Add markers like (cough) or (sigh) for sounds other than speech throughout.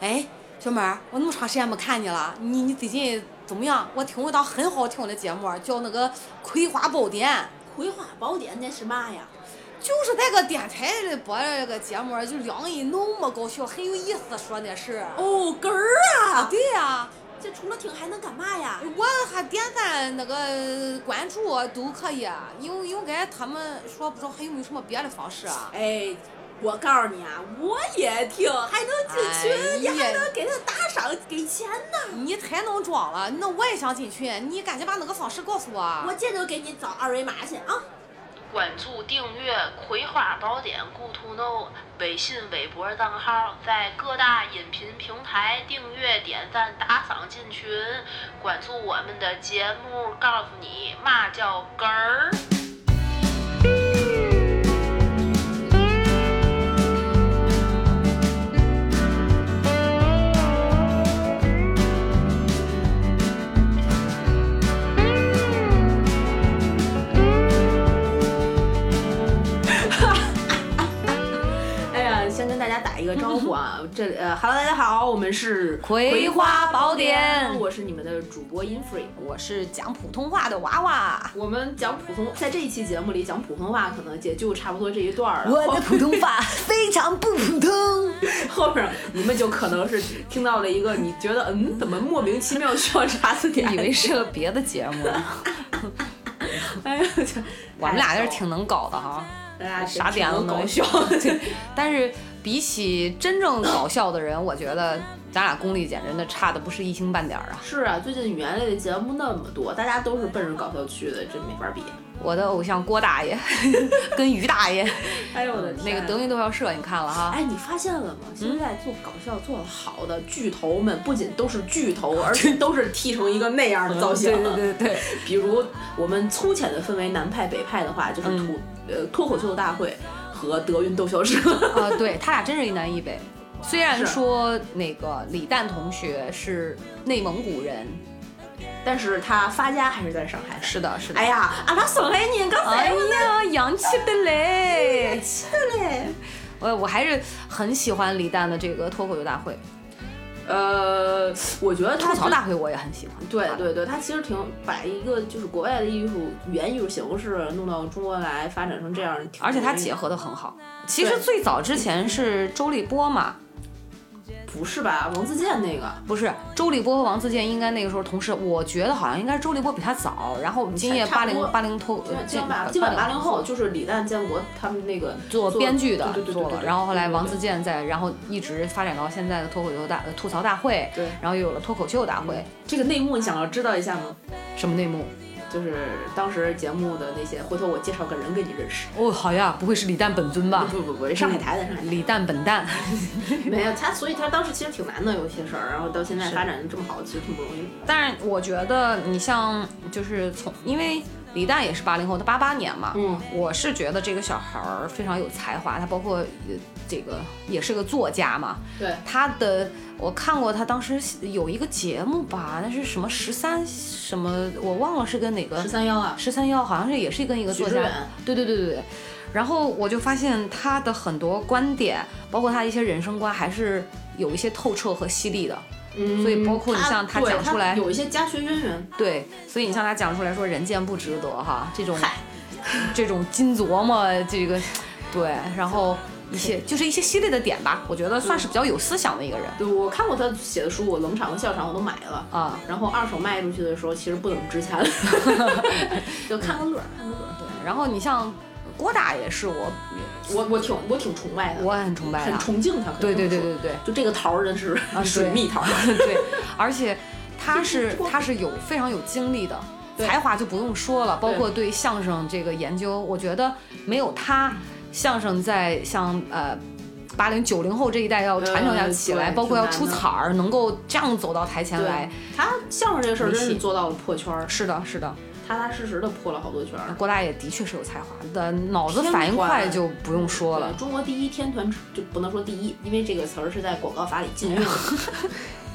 哎，小妹儿，我那么长时间没看你了，你你最近怎么样？我听过一档很好听的节目，叫那个《葵花宝典》。葵花宝典那是嘛呀？就是那个电台里播的那个节目，就两人那么搞笑，很有意思，说的是。哦，根儿啊！对呀。这除了听还能干嘛呀？我还点赞那个关注都可以，应应该他们说不知道还有没有什么别的方式啊？哎，我告诉你啊，我也听，还能进群，你还能给他打赏给钱呢。你太能装了，那我也想进群，你赶紧把那个方式告诉我。我这就给你找二维码去啊。关注订阅《葵花宝典》Good to Know 微信、微博账号，在各大音频平台订阅、点赞、打赏进群，关注我们的节目，告诉你嘛叫根儿。个招呼啊，这呃，Hello，大家好，我们是葵花宝典，我是你们的主播 Infree，我是讲普通话的娃娃。我们讲普通，在这一期节目里讲普通话，可能也就差不多这一段了。我的普通话非常不普通，(laughs) 后面你们就可能是听到了一个你觉得嗯，怎么莫名其妙需要查字典，以为是个别的节目。(laughs) 哎呀，我们俩也是挺能搞的哈，啥点都能笑。(laughs) 但是。比起真正搞笑的人，我觉得咱俩功力简直那差的不是一星半点儿啊！是啊，最近语言类的节目那么多，大家都是奔着搞笑去的，真没法比。我的偶像郭大爷 (laughs) 跟于大爷，(laughs) 哎呦我的天那个德云逗笑社，你看了哈？哎，你发现了吗？现在做搞笑做的好的巨头们，不仅都是巨头，(laughs) 而且都是剃成一个那样的造型。对对对对。比如我们粗浅的分为南派北派的话，就是脱呃脱口秀大会。和德云逗笑社啊，对他俩真是一南一北。虽然说那个李诞同学是内蒙古人，但是他发家还是在上海。是的，是的。哎呀，阿拉上海人，刚哎呀，洋气的嘞，洋气的嘞。我我还是很喜欢李诞的这个脱口秀大会。呃，我觉得吐槽大会我也很喜欢。对对对，他其实挺把一个就是国外的艺术语言艺术形式弄到中国来发展成这样，而且他结合的很好。其实最早之前是周立波嘛。不是吧，王自健那个。不是周立波和王自健，应该那个时候同时，我觉得好像应该是周立波比他早，然后今夜八零八零脱，基本基本八零后就是李诞、建国他们那个做编剧的做了，然后后来王自健在，然后一直发展到现在的脱口秀大吐槽大会，对，然后又有了脱口秀大会，这个内幕你想要知道一下吗？什么内幕？就是当时节目的那些，回头我介绍个人给你认识。哦，好呀，不会是李诞本尊吧？不不不，上海台的，上海李诞本蛋。(laughs) 没有他，所以他当时其实挺难的，有些事儿，然后到现在发展的这么好，其实挺不容易。但是我觉得你像，就是从因为。李诞也是八零后，他八八年嘛。嗯，我是觉得这个小孩儿非常有才华，他包括这个也是个作家嘛。对，他的我看过他当时有一个节目吧，那是什么十三什么，我忘了是跟哪个十三幺啊？十三幺好像是也是跟一个作家。对对对对对。然后我就发现他的很多观点，包括他一些人生观，还是有一些透彻和犀利的。嗯，所以包括你像他讲出来有一些家学渊源，对，所以你像他讲出来说人间不值得哈，这种这种金琢磨这个，对，然后一些就是一些犀利的点吧，我觉得算是比较有思想的一个人。对我看过他写的书，我冷场和笑场我都买了啊，然后二手卖出去的时候其实不怎么值钱，(laughs) 就看个乐，看个乐。对，然后你像。郭大爷是我，我我挺我挺崇拜的，我也很崇拜，很崇敬他。对对对对对，就这个桃儿真是啊 (laughs) 水蜜桃。(laughs) 对，而且他是他是有非常有经历的，才华就不用说了，包括对相声这个研究，我觉得没有他，相声在像呃八零九零后这一代要传承下起来，包括要出彩儿，能够这样走到台前来，他相声这个事儿真是做到了破圈儿。是的，是的。踏踏实实的破了好多圈儿。郭大爷的确是有才华的，脑子反应快就不用说了。中国第一天团就不能说第一，因为这个词儿是在广告法里禁用的。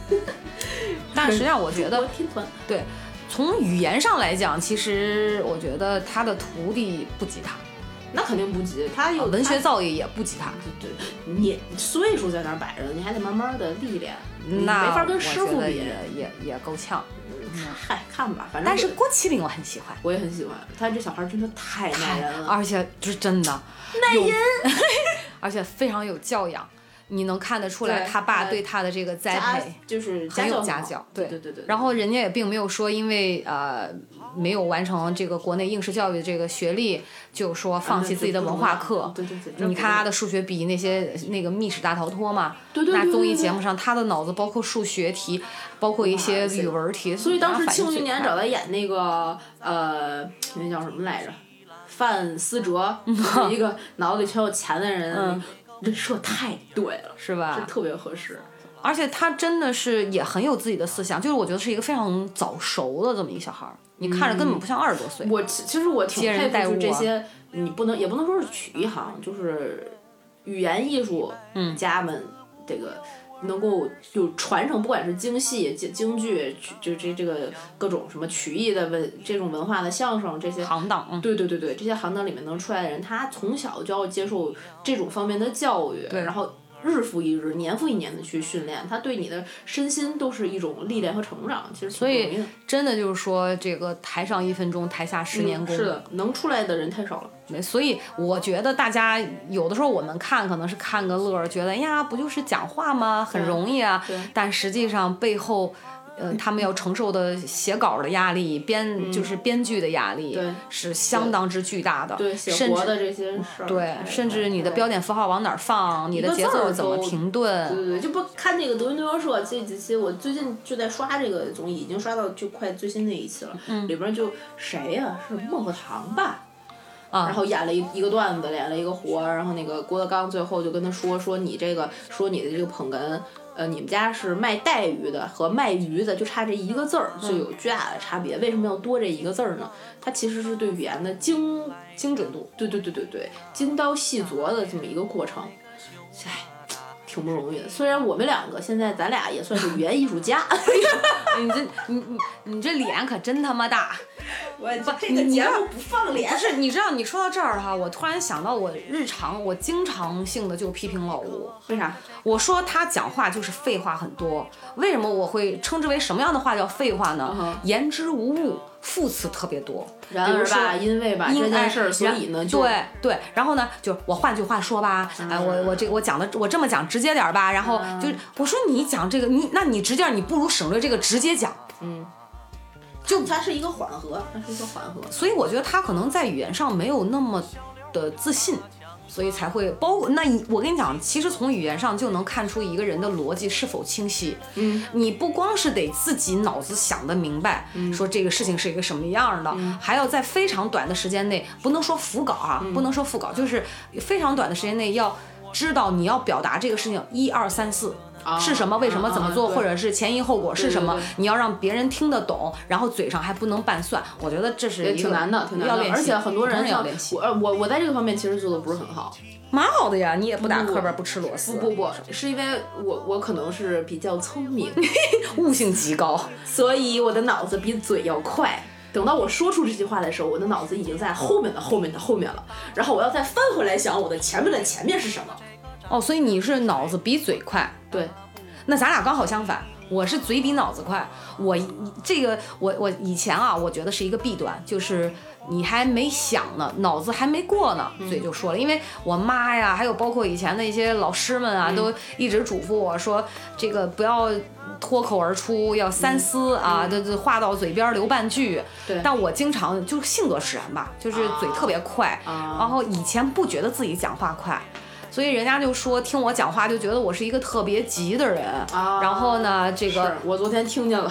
(laughs) (laughs) 但实际上我觉得天团对，从语言上来讲，其实我觉得他的徒弟不及他。那肯定不及，他有文学造诣也不及他。对对，你岁数在那儿摆着，你还得慢慢的历练，那没法跟师傅比，也也也够呛。嗨，看吧，反正。但是郭麒麟我很喜欢，我也很喜欢，他这小孩真的太耐人了，而且就是真的耐人，(laughs) 而且非常有教养。你能看得出来，他爸对他的这个栽培就是很有家教，对对对对。然后人家也并没有说，因为呃没有完成这个国内应试教育的这个学历，就说放弃自己的文化课。对对对。你看他的数学比那些那个密室大逃脱嘛，那综艺节目上他的脑子包括数学题，包括一些语文题，所以当时庆余年找他演那个呃那叫什么来着，范思哲，一个脑子里全有钱的人。人设太对了，是吧？特别合适，而且他真的是也很有自己的思想，就是我觉得是一个非常早熟的这么一个小孩儿，你看着根本不像二十多岁。我其实我挺佩服这些，你不能也不能说是曲艺行，就是语言艺术家们这个。能够就传承，不管是京戏、京京剧，就这这个各种什么曲艺的文这种文化的相声这些行当，对对对对，这些行当里面能出来的人，他从小就要接受这种方面的教育，然后。日复一日，年复一年的去训练，他对你的身心都是一种历练和成长。其实所以真的就是说，这个台上一分钟，台下十年功。是的，能出来的人太少了。所以我觉得大家有的时候我们看可能是看个乐，觉得呀，不就是讲话吗？很容易啊。但实际上背后。呃，他们要承受的写稿的压力，编就是编剧的压力，是相当之巨大的。对，写活的这些事儿。对，甚至你的标点符号往哪儿放，你的节奏怎么停顿。对对对，就不看那个德云社这几期，我最近就在刷这个综艺，已经刷到就快最新那一期了。嗯。里边就谁呀？是孟鹤堂吧？啊。然后演了一一个段子，演了一个活儿，然后那个郭德纲最后就跟他说说你这个说你的这个捧哏。呃，你们家是卖带鱼的和卖鱼的，就差这一个字儿，就有巨大的差别。为什么要多这一个字儿呢？它其实是对语言的精精准度，对对对对对，精刀细琢的这么一个过程。唉。挺不容易的，虽然我们两个现在咱俩也算是语言艺术家，(laughs) 你这你你你这脸可真他妈大！(laughs) 我这个节目不放脸。不是，你知道你说到这儿哈，我突然想到我日常我经常性的就批评老吴，为啥？我说他讲话就是废话很多，为什么我会称之为什么样的话叫废话呢？言之无物。副词特别多，然而吧，因为吧这件事儿，所以呢，对对，然后呢，就我换句话说吧，哎，我我这我讲的我这么讲直接点吧，然后就我说你讲这个，你那你直接你不如省略这个直接讲，嗯，就它是一个缓和，它是一个缓和，所以我觉得他可能在语言上没有那么的自信。所以才会包括那，我跟你讲，其实从语言上就能看出一个人的逻辑是否清晰。嗯，你不光是得自己脑子想得明白，说这个事情是一个什么样的，还要在非常短的时间内，不能说辅稿啊，不能说副稿，就是非常短的时间内要知道你要表达这个事情一二三四。是什么？为什么？怎么做？或者是前因后果是什么？你要让别人听得懂，然后嘴上还不能拌蒜。我觉得这是挺难的，挺难的。而且很多人要练习。我我我在这个方面其实做的不是很好。蛮好的呀，你也不打课本，不吃螺丝。不不不，是因为我我可能是比较聪明，(laughs) 悟性极高，(laughs) 所以我的脑子比嘴要快。等到我说出这句话的时候，我的脑子已经在后面的后面的后面了。然后我要再翻回来想我的前面的前面是什么。哦，所以你是脑子比嘴快。对。那咱俩刚好相反，我是嘴比脑子快。我这个我我以前啊，我觉得是一个弊端，就是你还没想呢，脑子还没过呢，嘴就说了。因为我妈呀，还有包括以前的一些老师们啊，都一直嘱咐我说，这个不要脱口而出，要三思啊，这这话到嘴边留半句。对。但我经常就是性格使然吧，就是嘴特别快，然后以前不觉得自己讲话快。所以人家就说听我讲话就觉得我是一个特别急的人，然后呢，这个我昨天听见了，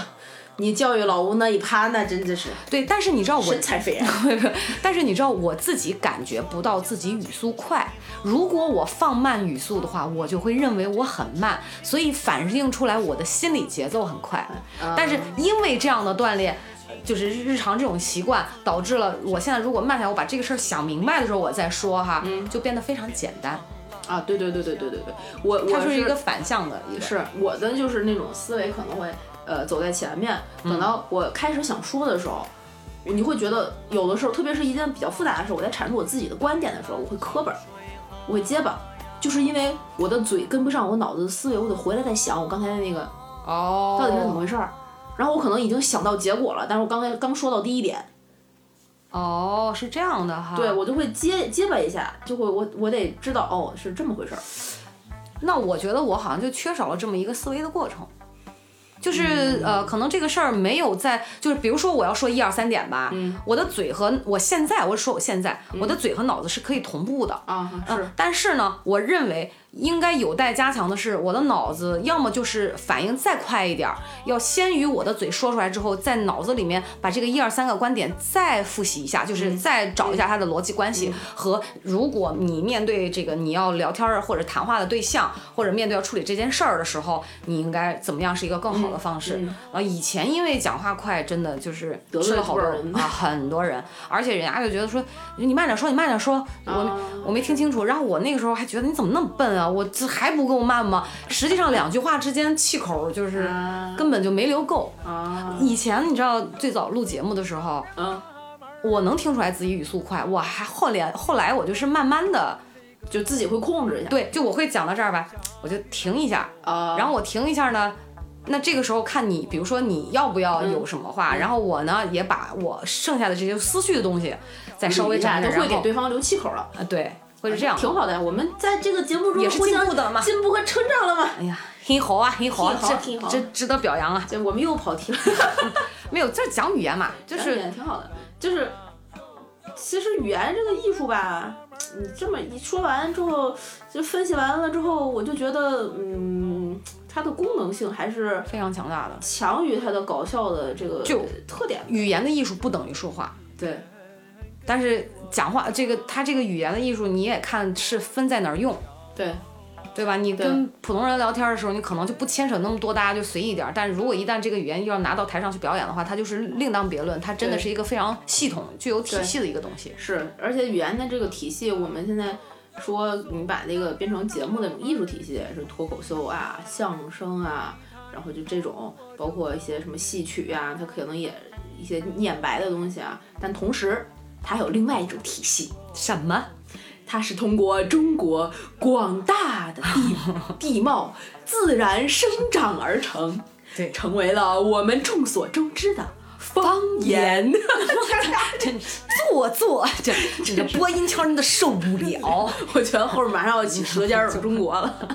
你教育老吴那一趴，那真的是对。但是你知道我神采斐然，(laughs) 但是你知道我自己感觉不到自己语速快。如果我放慢语速的话，我就会认为我很慢，所以反映出来我的心理节奏很快。但是因为这样的锻炼，就是日常这种习惯，导致了我现在如果慢下来，我把这个事儿想明白的时候我再说哈，就变得非常简单。啊，对对对对对对对，我我是一个反向的，是我的就是那种思维可能会呃走在前面，等到我开始想说的时候，你会觉得有的时候，特别是一件比较复杂的事，我在阐述我自己的观点的时候，我会磕巴，我会结巴，就是因为我的嘴跟不上我脑子的思维，我得回来再想我刚才的那个哦，到底是怎么回事儿。然后我可能已经想到结果了，但是我刚才刚说到第一点，哦，是这样的哈。对我就会结结巴一下，就会我我得知道哦是这么回事儿。那我觉得我好像就缺少了这么一个思维的过程。就是呃，可能这个事儿没有在，就是比如说我要说一二三点吧，我的嘴和我现在，我说我现在，我的嘴和脑子是可以同步的啊，是，但是呢，我认为。应该有待加强的是，我的脑子要么就是反应再快一点，要先于我的嘴说出来之后，在脑子里面把这个一二三个观点再复习一下，就是再找一下它的逻辑关系和如果你面对这个你要聊天或者谈话的对象，或者面对要处理这件事儿的时候，你应该怎么样是一个更好的方式？啊，以前因为讲话快，真的就是得罪了好多人啊，(laughs) 很多人，而且人家就觉得说你慢点说，你慢点说，我我没听清楚，然后我那个时候还觉得你怎么那么笨啊？我这还不够慢吗？实际上两句话之间气口就是根本就没留够。以前你知道最早录节目的时候，嗯，我能听出来自己语速快，我还后来后来我就是慢慢的就自己会控制一下。对，就我会讲到这儿吧，我就停一下。啊，然后我停一下呢，那这个时候看你，比如说你要不要有什么话，然后我呢也把我剩下的这些思绪的东西再稍微讲一下，都会给对方留气口了。啊，对。会是这样，挺好的。我们在这个节目中也是进步的嘛，进步和成长了嘛。哎呀，很好啊，很好，这这值得表扬啊。我们又跑题了。(laughs) 没有，这讲语言嘛，(laughs) 就是挺好的。就是，其实语言这个艺术吧，你这么一说完之后，就分析完了之后，我就觉得，嗯，它的功能性还是非常强大的，强于它的搞笑的这个就特点。语言的艺术不等于说话，对。但是讲话这个，它这个语言的艺术，你也看是分在哪儿用，对，对吧？你跟普通人聊天的时候，你可能就不牵扯那么多，大家就随意点。但是如果一旦这个语言要拿到台上去表演的话，它就是另当别论，它真的是一个非常系统、具有体系的一个东西。是，而且语言的这个体系，我们现在说你把那个变成节目的艺术体系，是脱口秀啊、相声啊，然后就这种，包括一些什么戏曲啊，它可能也一些念白的东西啊，但同时。它还有另外一种体系，什么？它是通过中国广大的地地貌自然生长而成，对，成为了我们众所周知的方言。(laughs) 真做作，(laughs) 这这个播音腔真的受不了。(laughs) 我觉得后面马上要起《舌尖儿中国》了。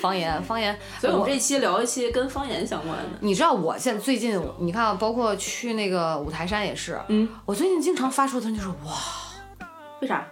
方言，方言，所以我们这期聊一期跟方言相关的。你知道，我现最近，你看，包括去那个五台山也是，嗯，我最近经常发出的就是哇，为啥？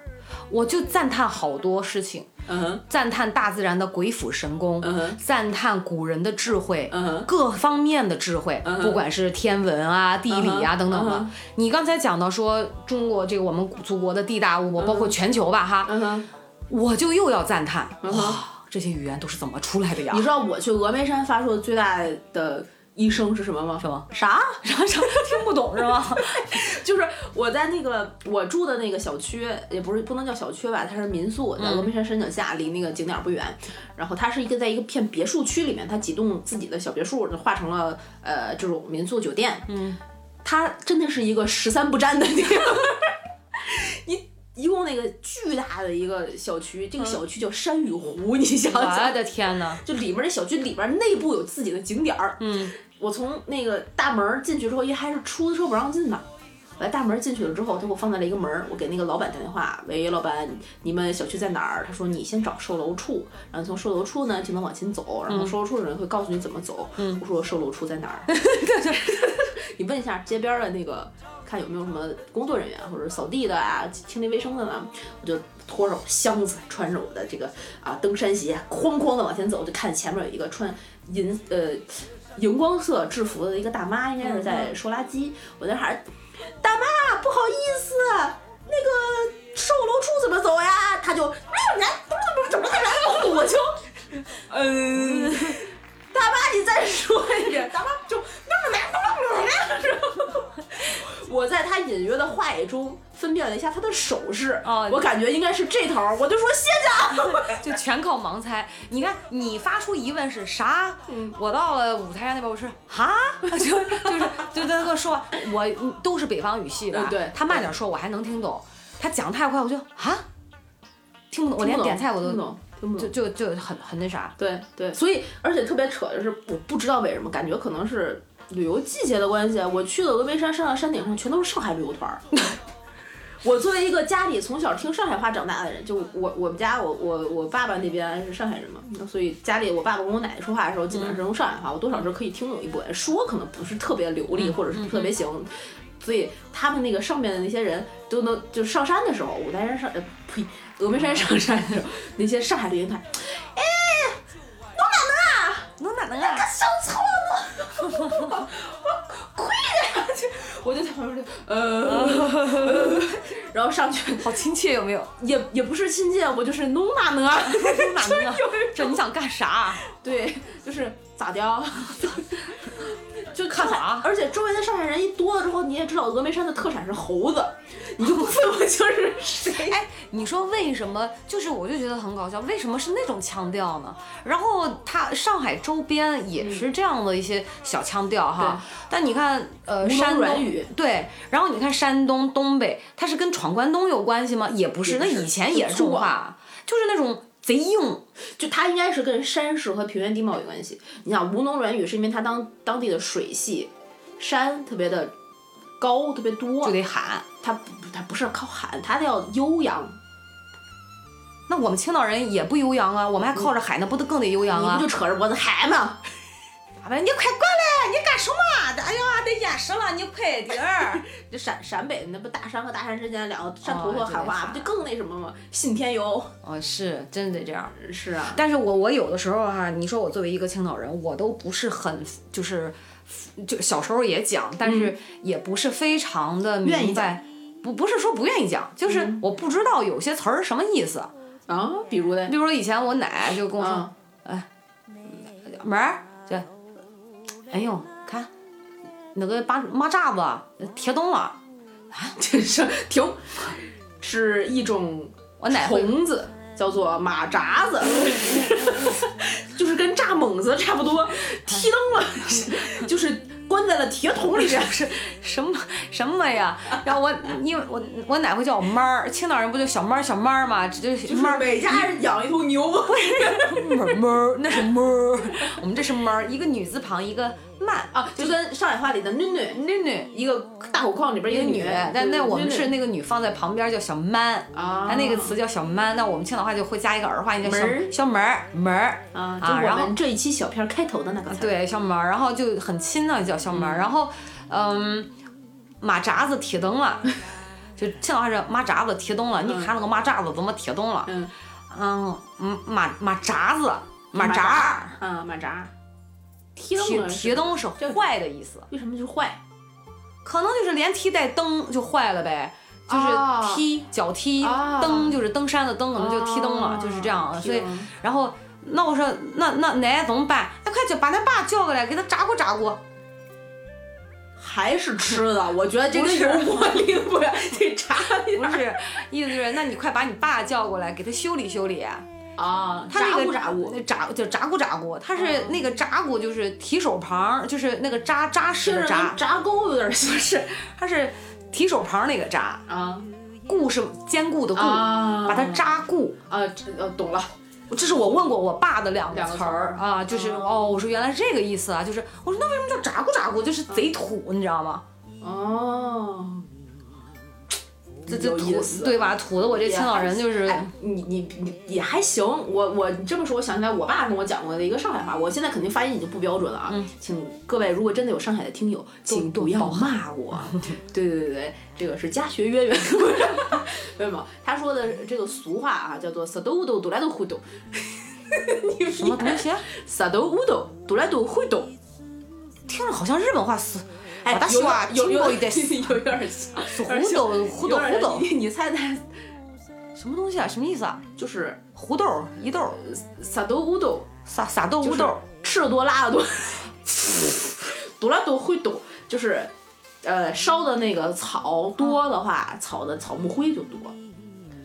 我就赞叹好多事情，嗯，赞叹大自然的鬼斧神工，嗯，赞叹古人的智慧，嗯，各方面的智慧，不管是天文啊、地理啊等等的。你刚才讲到说中国这个我们祖国的地大物博，包括全球吧，哈，嗯我就又要赞叹哇。这些语言都是怎么出来的呀？你知道我去峨眉山发出的最大的一声是什么吗？什么？啥？啥啥？听不懂是吗？(laughs) 就是我在那个我住的那个小区，也不是不能叫小区吧，它是民宿，在峨眉山山脚下，离那个景点不远。然后它是一个在一个片别墅区里面，它几栋自己的小别墅化成了呃这种民宿酒店。嗯，它真的是一个十三不沾的地方。(laughs) 你。一共那个巨大的一个小区，这个小区叫山与湖，你想想，我的天呐，就里面那小区里边内部有自己的景点儿。嗯，我从那个大门进去之后，一开始出租车不让进呢。我在大门进去了之后，他给我放在了一个门儿，我给那个老板打电话，喂，老板，你们小区在哪儿？他说你先找售楼处，然后从售楼处呢就能往前走，然后售楼处的人会告诉你怎么走。嗯，我说售楼处在哪儿？(laughs) (laughs) 你问一下街边的那个。看有没有什么工作人员，或者扫地的啊、清理卫生的呢？我就拖着箱子，穿着我的这个啊登山鞋，哐哐的往前走，就看前面有一个穿银呃荧光色制服的一个大妈，应该是在收垃圾。我在喊：“大妈，不好意思，那个售楼处怎么走呀？”他就没有人，怎么怎么怎么，我就嗯，(laughs) 大妈，你再说一遍，大妈就。我在他隐约的话语中分辨了一下他的手势，哦我感觉应该是这头儿，我就说谢谢。(laughs) 就全靠盲猜。你看，你发出疑问是啥？嗯我到了舞台上那边，我是哈，(laughs) 就就是就在那个说，我嗯都是北方语系的，嗯对他慢点说我还能听懂，他讲太快我就啊，听不懂，我连点菜我都听不懂，就。就就很很那啥。对对，所以而且特别扯的是，我不知道为什么，感觉可能是旅游季节的关系，我去的峨眉山，上到山顶上全都是上海旅游团儿。(laughs) 我作为一个家里从小听上海话长大的人，就我我们家我我我爸爸那边是上海人嘛，所以家里我爸爸跟我奶奶说话的时候，基本上是用上海话，我多少是可以听懂一部分，说可能不是特别流利或者是特别行，所以他们那个上面的那些人都能就上山的时候，五台山上呃呸，峨眉山上山的时候，那些上海旅游团，能啊哪能啊？上错 (laughs) 了，亏呀！就我就在旁边就呃，呃 (laughs) 然后上去好亲切有没有？也也不是亲切，我就是弄哪能啊？能哪能啊？这你想干啥？对，就是咋的？(laughs) 就看啥而且周围的上海人一多了之后，你也知道峨眉山的特产是猴子，你就不问我就是谁。(laughs) 哎，你说为什么？就是我就觉得很搞笑，为什么是那种腔调呢？然后它上海周边也是这样的一些小腔调哈。但你看，呃，山东软语对，然后你看山东、东北，它是跟闯关东有关系吗？也不是，那以前也是这种就粗啊话，就是那种贼硬。就它应该是跟山势和平原地貌有关系。你想吴侬软语是因为它当当地的水系，山特别的高，特别多，就得喊。它不它不是靠喊，它要悠扬。那我们青岛人也不悠扬啊，我们还靠着海，呢不得更得悠扬啊你不就？扯着脖子喊吗？(laughs) 阿文，你快过来，你干什么？哎呀，得淹死了，你快点儿！(laughs) 就陕陕北那不大山和大山之间两个山头头喊话，喊不就更那什么吗？信天游。哦，是真的得这样。是啊，但是我我有的时候哈、你说我作为一个青岛人，我都不是很就是就小时候也讲，但是也不是非常的明白。不不是说不愿意讲，就是嗯我不知道有些词儿什么意思。啊，比如呢比，如说以前我奶就跟我说，嗯，门儿这，哎呦，看那个把马扎子贴动了，这是停，是一种我奶会虫子，叫做马扎子，(laughs) 就是跟炸猛子差不多，(laughs) 踢蹬了，(laughs) 就是关在了铁桶里边。是什么什么呀？然后我因为我我奶会叫我妈儿，青岛人不就小妈儿小妈儿嘛，这就就是妈儿每家养一头牛，(laughs) 妹儿猫儿，那是猫儿，我们这是猫儿，一个女字旁，一个慢啊，就跟上海话里的囡囡。囡囡一个大火矿里边一个女，但那我们是那那个女放在旁边叫小曼，啊，它那个词叫小曼，那我们青岛话就会加一个儿化音叫小小门儿门儿。啊，就啊，然后我们这一期小片开头的那个对小门儿，然后就很亲的叫小门儿，然后嗯，马扎子铁灯了。(laughs) 就青岛话是马扎子铁动了，你看那个马扎子怎么铁动了？嗯，嗯，嗯马马扎子，马扎儿，啊，马扎，踢铁蹬铁灯是坏的意思。为什么就是坏？可能就是连踢带蹬就坏了呗，就是啊踢脚踢啊蹬就是登山的蹬，可能就踢蹬了，啊就是这样。所以然后那我说那那奶怎么办？那，快叫把咱爸叫过来，给他扎过扎过。还是吃的，我觉得这个不是油锅里不得炸一下不是，意思就是那你快把你爸叫过来，给他修理修理。啊，他那个炸咕那扎就扎咕扎咕，他是那个扎咕就是提手旁，就是那个扎扎实的扎跟，炸沟有点像不是，他是提手旁那个扎，啊固是坚固的固，啊，把它扎固。啊，这呃懂了，这是我问过我爸的两个词儿啊，就是哦，我说原来是这个意思啊，就是我说那为什么叫扎咕扎咕，就是贼土，你知道吗？哦，这这土有意思对吧？土的我这青岛人就是哎，你你你也还行，我我这么说，我想起来我爸跟我讲过的一个上海话，我现在肯定发音已经不标准了啊，请各位如果真的有上海的听友，请不要骂我。(laughs) 对对对对，这个是家学渊源，为什么？他说的这个俗话啊，叫做“撒豆乌豆，独来豆会豆”，你什么东西？撒豆乌豆，独来豆会豆。听着好像日本话是，哎，私は有有(laughs) 有金ボイ有点像，(laughs) 是胡豆胡豆有点胡豆，你你猜猜，(laughs) 什么东西啊？什么意思啊？就是胡豆一豆，撒豆乌豆，撒撒豆就是乌豆，吃的多拉的多，多拉多会多，就是 呃，烧的那个草多的话，草的草木灰就多。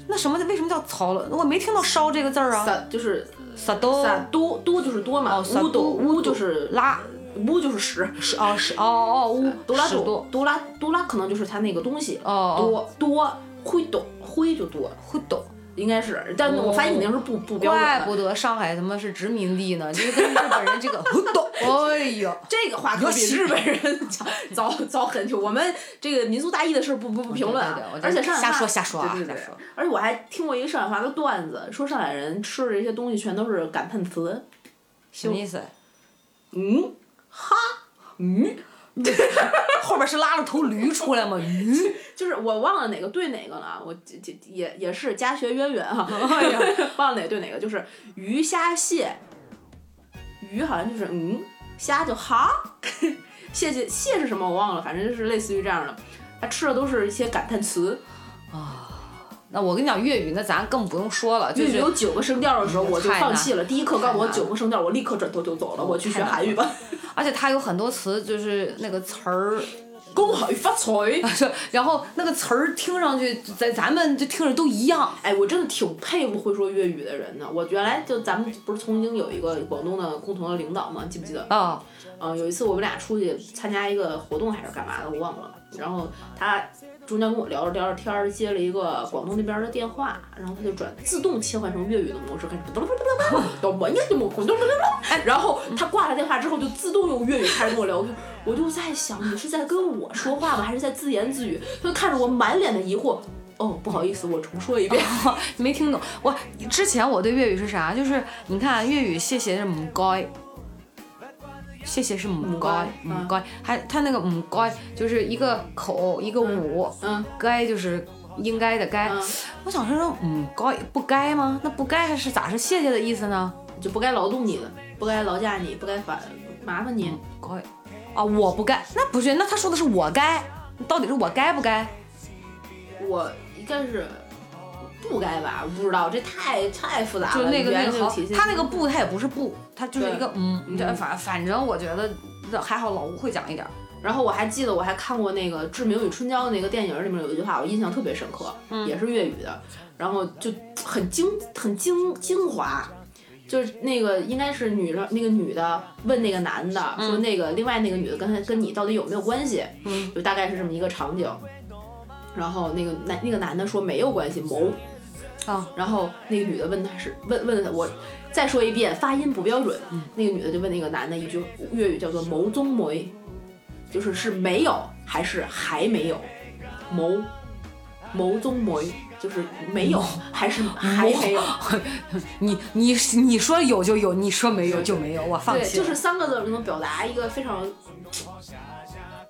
那什么为什么叫草了？我没听到烧这个字儿啊。撒就是撒多撒多多就是多嘛，哦撒乌多多乌就是拉 乌就是十，是哦十哦哦乌多拉多屎多多拉多拉可能就是它那个东西哦哦多多灰多灰就多，会懂。应该是，但我发现肯定是不不标准。怪不得上海他妈是殖民地呢，就是跟日本人这个 (laughs) 会懂。(laughs) 哎呀，这个话可比日本人 (laughs) 早早早很久。我们这个民族大义的事儿不不不评论而且上海瞎话说瞎说啊对对对而且我还听过一个上海话的段子，说上海人吃的这些东西全都是感叹词。什么意思？嗯，哈，嗯，(laughs) 后边是拉了头驴出来吗？驴？(laughs) 就是我忘了哪个对哪个了，我这这也也是家学渊源哈，(laughs) 哎呀忘了哪个对哪个，就是鱼虾蟹，鱼好像就是嗯，虾就哈，蟹蟹蟹是什么我忘了，反正就是类似于这样的，他吃的都是一些感叹词啊。那我跟你讲粤语，那咱更不用说了，就粤语是有九个声调的时候，我就放弃了。第一课告诉我九个声调，我立刻转头就走了，我去学韩语吧。而且它有很多词就是那个词儿，(laughs) 恭喜发财！然后那个词儿听上去在咱们就听着都一样。哎，我真的挺佩服会说粤语的人的。我原来就咱们不是曾经有一个广东的共同的领导吗？记不记得？啊，嗯，有一次我们俩出去参加一个活动还是干嘛的，我忘了。然后他中间跟我聊着聊着天儿，接了一个广东那边的电话，然后他就转自动切换成粤语的模式，开始嘚嘚嘚嘚嘚，到我应该怎么嘚嘚嘚嘚，然后他挂了电话之后就自动用粤语开始跟我聊天，我就在想你是在跟我说话吗，还是在自言自语？他就看着我满脸的疑惑。哦，不好意思，我重说一遍。(laughs) 没听懂。我之前我对粤语是啥？就是你看粤语谢谢是唔该，谢谢是唔该，唔该还他那个唔该就是一个口一个五，嗯该就是应该的该。嗯，我想说说唔该不该吗？那不该是咋是谢谢的意思呢？就不该劳动你的，不该劳驾你，不该烦麻烦你。该啊，我不该，那不是，那他说的是我该，到底是我该不该？我应该是不该吧？不知道，这太太复杂了。就那个那个他那个不，他也不是不，他就是一个嗯，嗯这反反正我觉得还好老吴会讲一点儿。然后我还记得我还看过那个《志明与春娇》的那个电影，里面有一句话我印象特别深刻，嗯也是粤语的，然后就很精很精精华。就是那个应该是女的，那个女的问那个男的、嗯说那个另外那个女的跟他跟你到底有没有关系？嗯，就大概是这么一个场景。然后那个男那个男的说没有关系，谋。啊，然后那个女的问他是问问他我再说一遍，发音不标准。嗯那个女的就问那个男的一句粤语叫做“谋中梅”，就是是没有还是还没有？谋谋中梅就是没有还是还没有？(laughs) 你你你说有就有，你说没有就没有，我放，弃了。就是三个字就能表达一个非常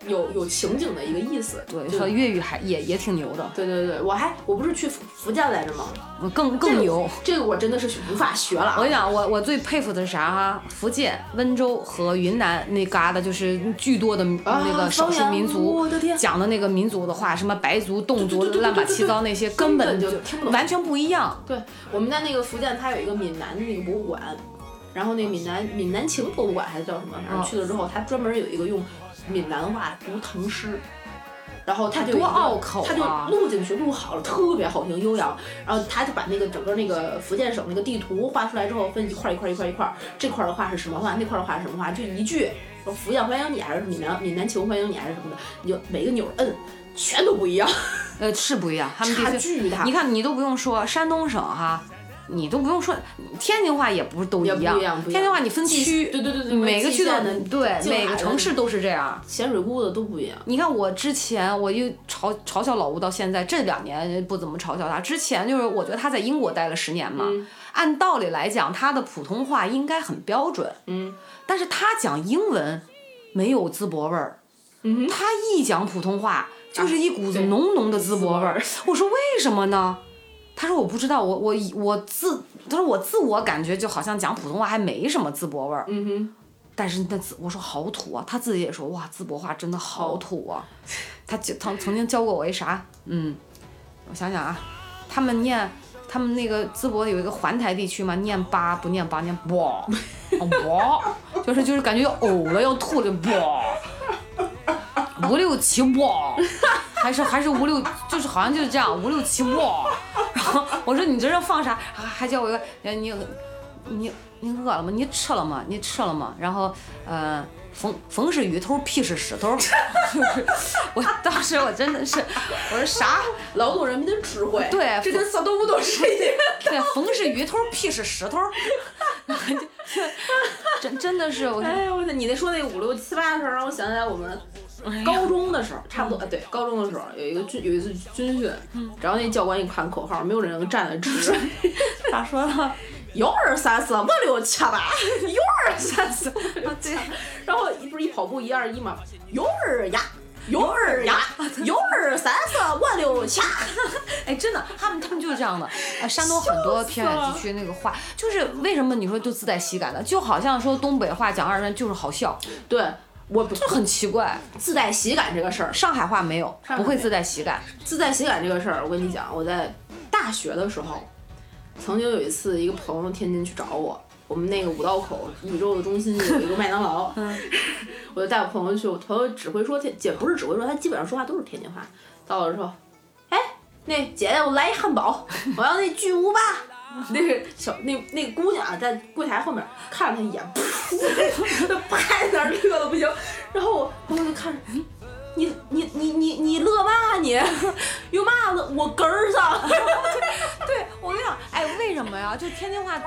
有有情景的一个意思。对，说粤语还也也挺牛的，对对对，我还我不是去福福建来着吗？嗯更更牛。这个我真的是无法学了啊。我跟你讲，我我最佩服的是啥哈？福建、温州和云南那旮瘩，就是巨多的那个少数民族讲的那个民族的话，什么白族、侗族乱八七糟那些，根本就听不懂完全不一样。对，我们在那个福建，它有一个闽南的那个博物馆，然后那个闽南闽南情博物馆还是叫什么，反正哦去了之后，它专门有一个用闽南话读唐诗。然后他就多拗口他就啊录进去，录好了，特别好听悠扬。然后他就把那个整个那个福建省那个地图画出来之后，分一块儿一块儿一块儿一块儿，这块儿的话是什么话，那块儿的话是什么话，就一句说福建欢迎你，还是闽南闽南情欢迎你，还是什么的，你就每个钮摁，全都不一样，呃，是不一样，他们差距。巨大。你看，你都不用说山东省哈，你都不用说天津话，也不是都一样。天津话你分区，对对对对，每个区的对，每个城市都是这样。咸水沽的都不一样。你看我之前我就嘲嘲笑老吴到现在这两年不怎么嘲笑他，之前就是我觉得他在英国待了十年嘛，嗯按道理来讲他的普通话应该很标准，嗯但是他讲英文没有淄博味儿，嗯，他一讲普通话就是一股子浓浓的淄博味儿淄。我说为什么呢？他说我不知道，我我以我自他说我自我感觉就好像讲普通话还没什么淄博味儿，嗯哼，但是那淄我说好土啊，他自己也说哇淄博话真的好土啊。他就曾曾经教过我一啥，嗯，我想想啊，他们念他们那个淄博有一个环台地区嘛，念八不念八，念哇哇，就是就是感觉要呕了要吐了哇。五六七哇，还是还是五六，就是好像就是这样，五六七哇。然后我说你这是放啥？还还叫我一个你你你饿了吗？你吃了吗？你吃了吗？然后呃。风风是雨头，屁是石头。(laughs) 我当时我真的是，我说啥？劳动人民的智慧。对，这跟撒豆腐都是一样。对，风是雨头，屁是石头。(laughs) 真真的是我。哎呦我操！你那说那五六七八的时候，让我想起来我们高中的时候，差不多。对，高中的时候有一个军有一次军训，然后那教官一喊口号，没有人能站得直。(laughs) 咋说呢？幺二三四五六七八，幺二三四，对，(laughs) 然后不是一跑步一二一嘛？幺二呀，幺二呀，幺二三四五六七。(laughs) 哎，真的，他们他们就是这样的。呃，山东很多偏远地区那个话，就是为什么你说就自带喜感的？就好像说东北话讲二人就是好笑。对，我就很奇怪，自带喜感这个事儿，上海话没有，不会自带喜感。自带喜感这个事儿，我跟你讲，我在大学的时候。曾经有一次，一个朋友天津去找我，我们那个五道口宇宙的中心有一个麦当劳，(laughs) 我就带我朋友去，我朋友只会说天，姐不是只会说，他基本上说话都是天津话。到了之后，哎，那姐姐我来一汉堡，我要那巨无霸。(laughs) 那个小那那个姑娘啊在柜台后面看了他一眼，噗，(laughs) 拍在那儿乐的不行。然后我朋友就看着。你你你你你乐嘛你？有嘛乐？我根儿上。(laughs) 对，我跟你讲，哎，为什么呀？就天津话，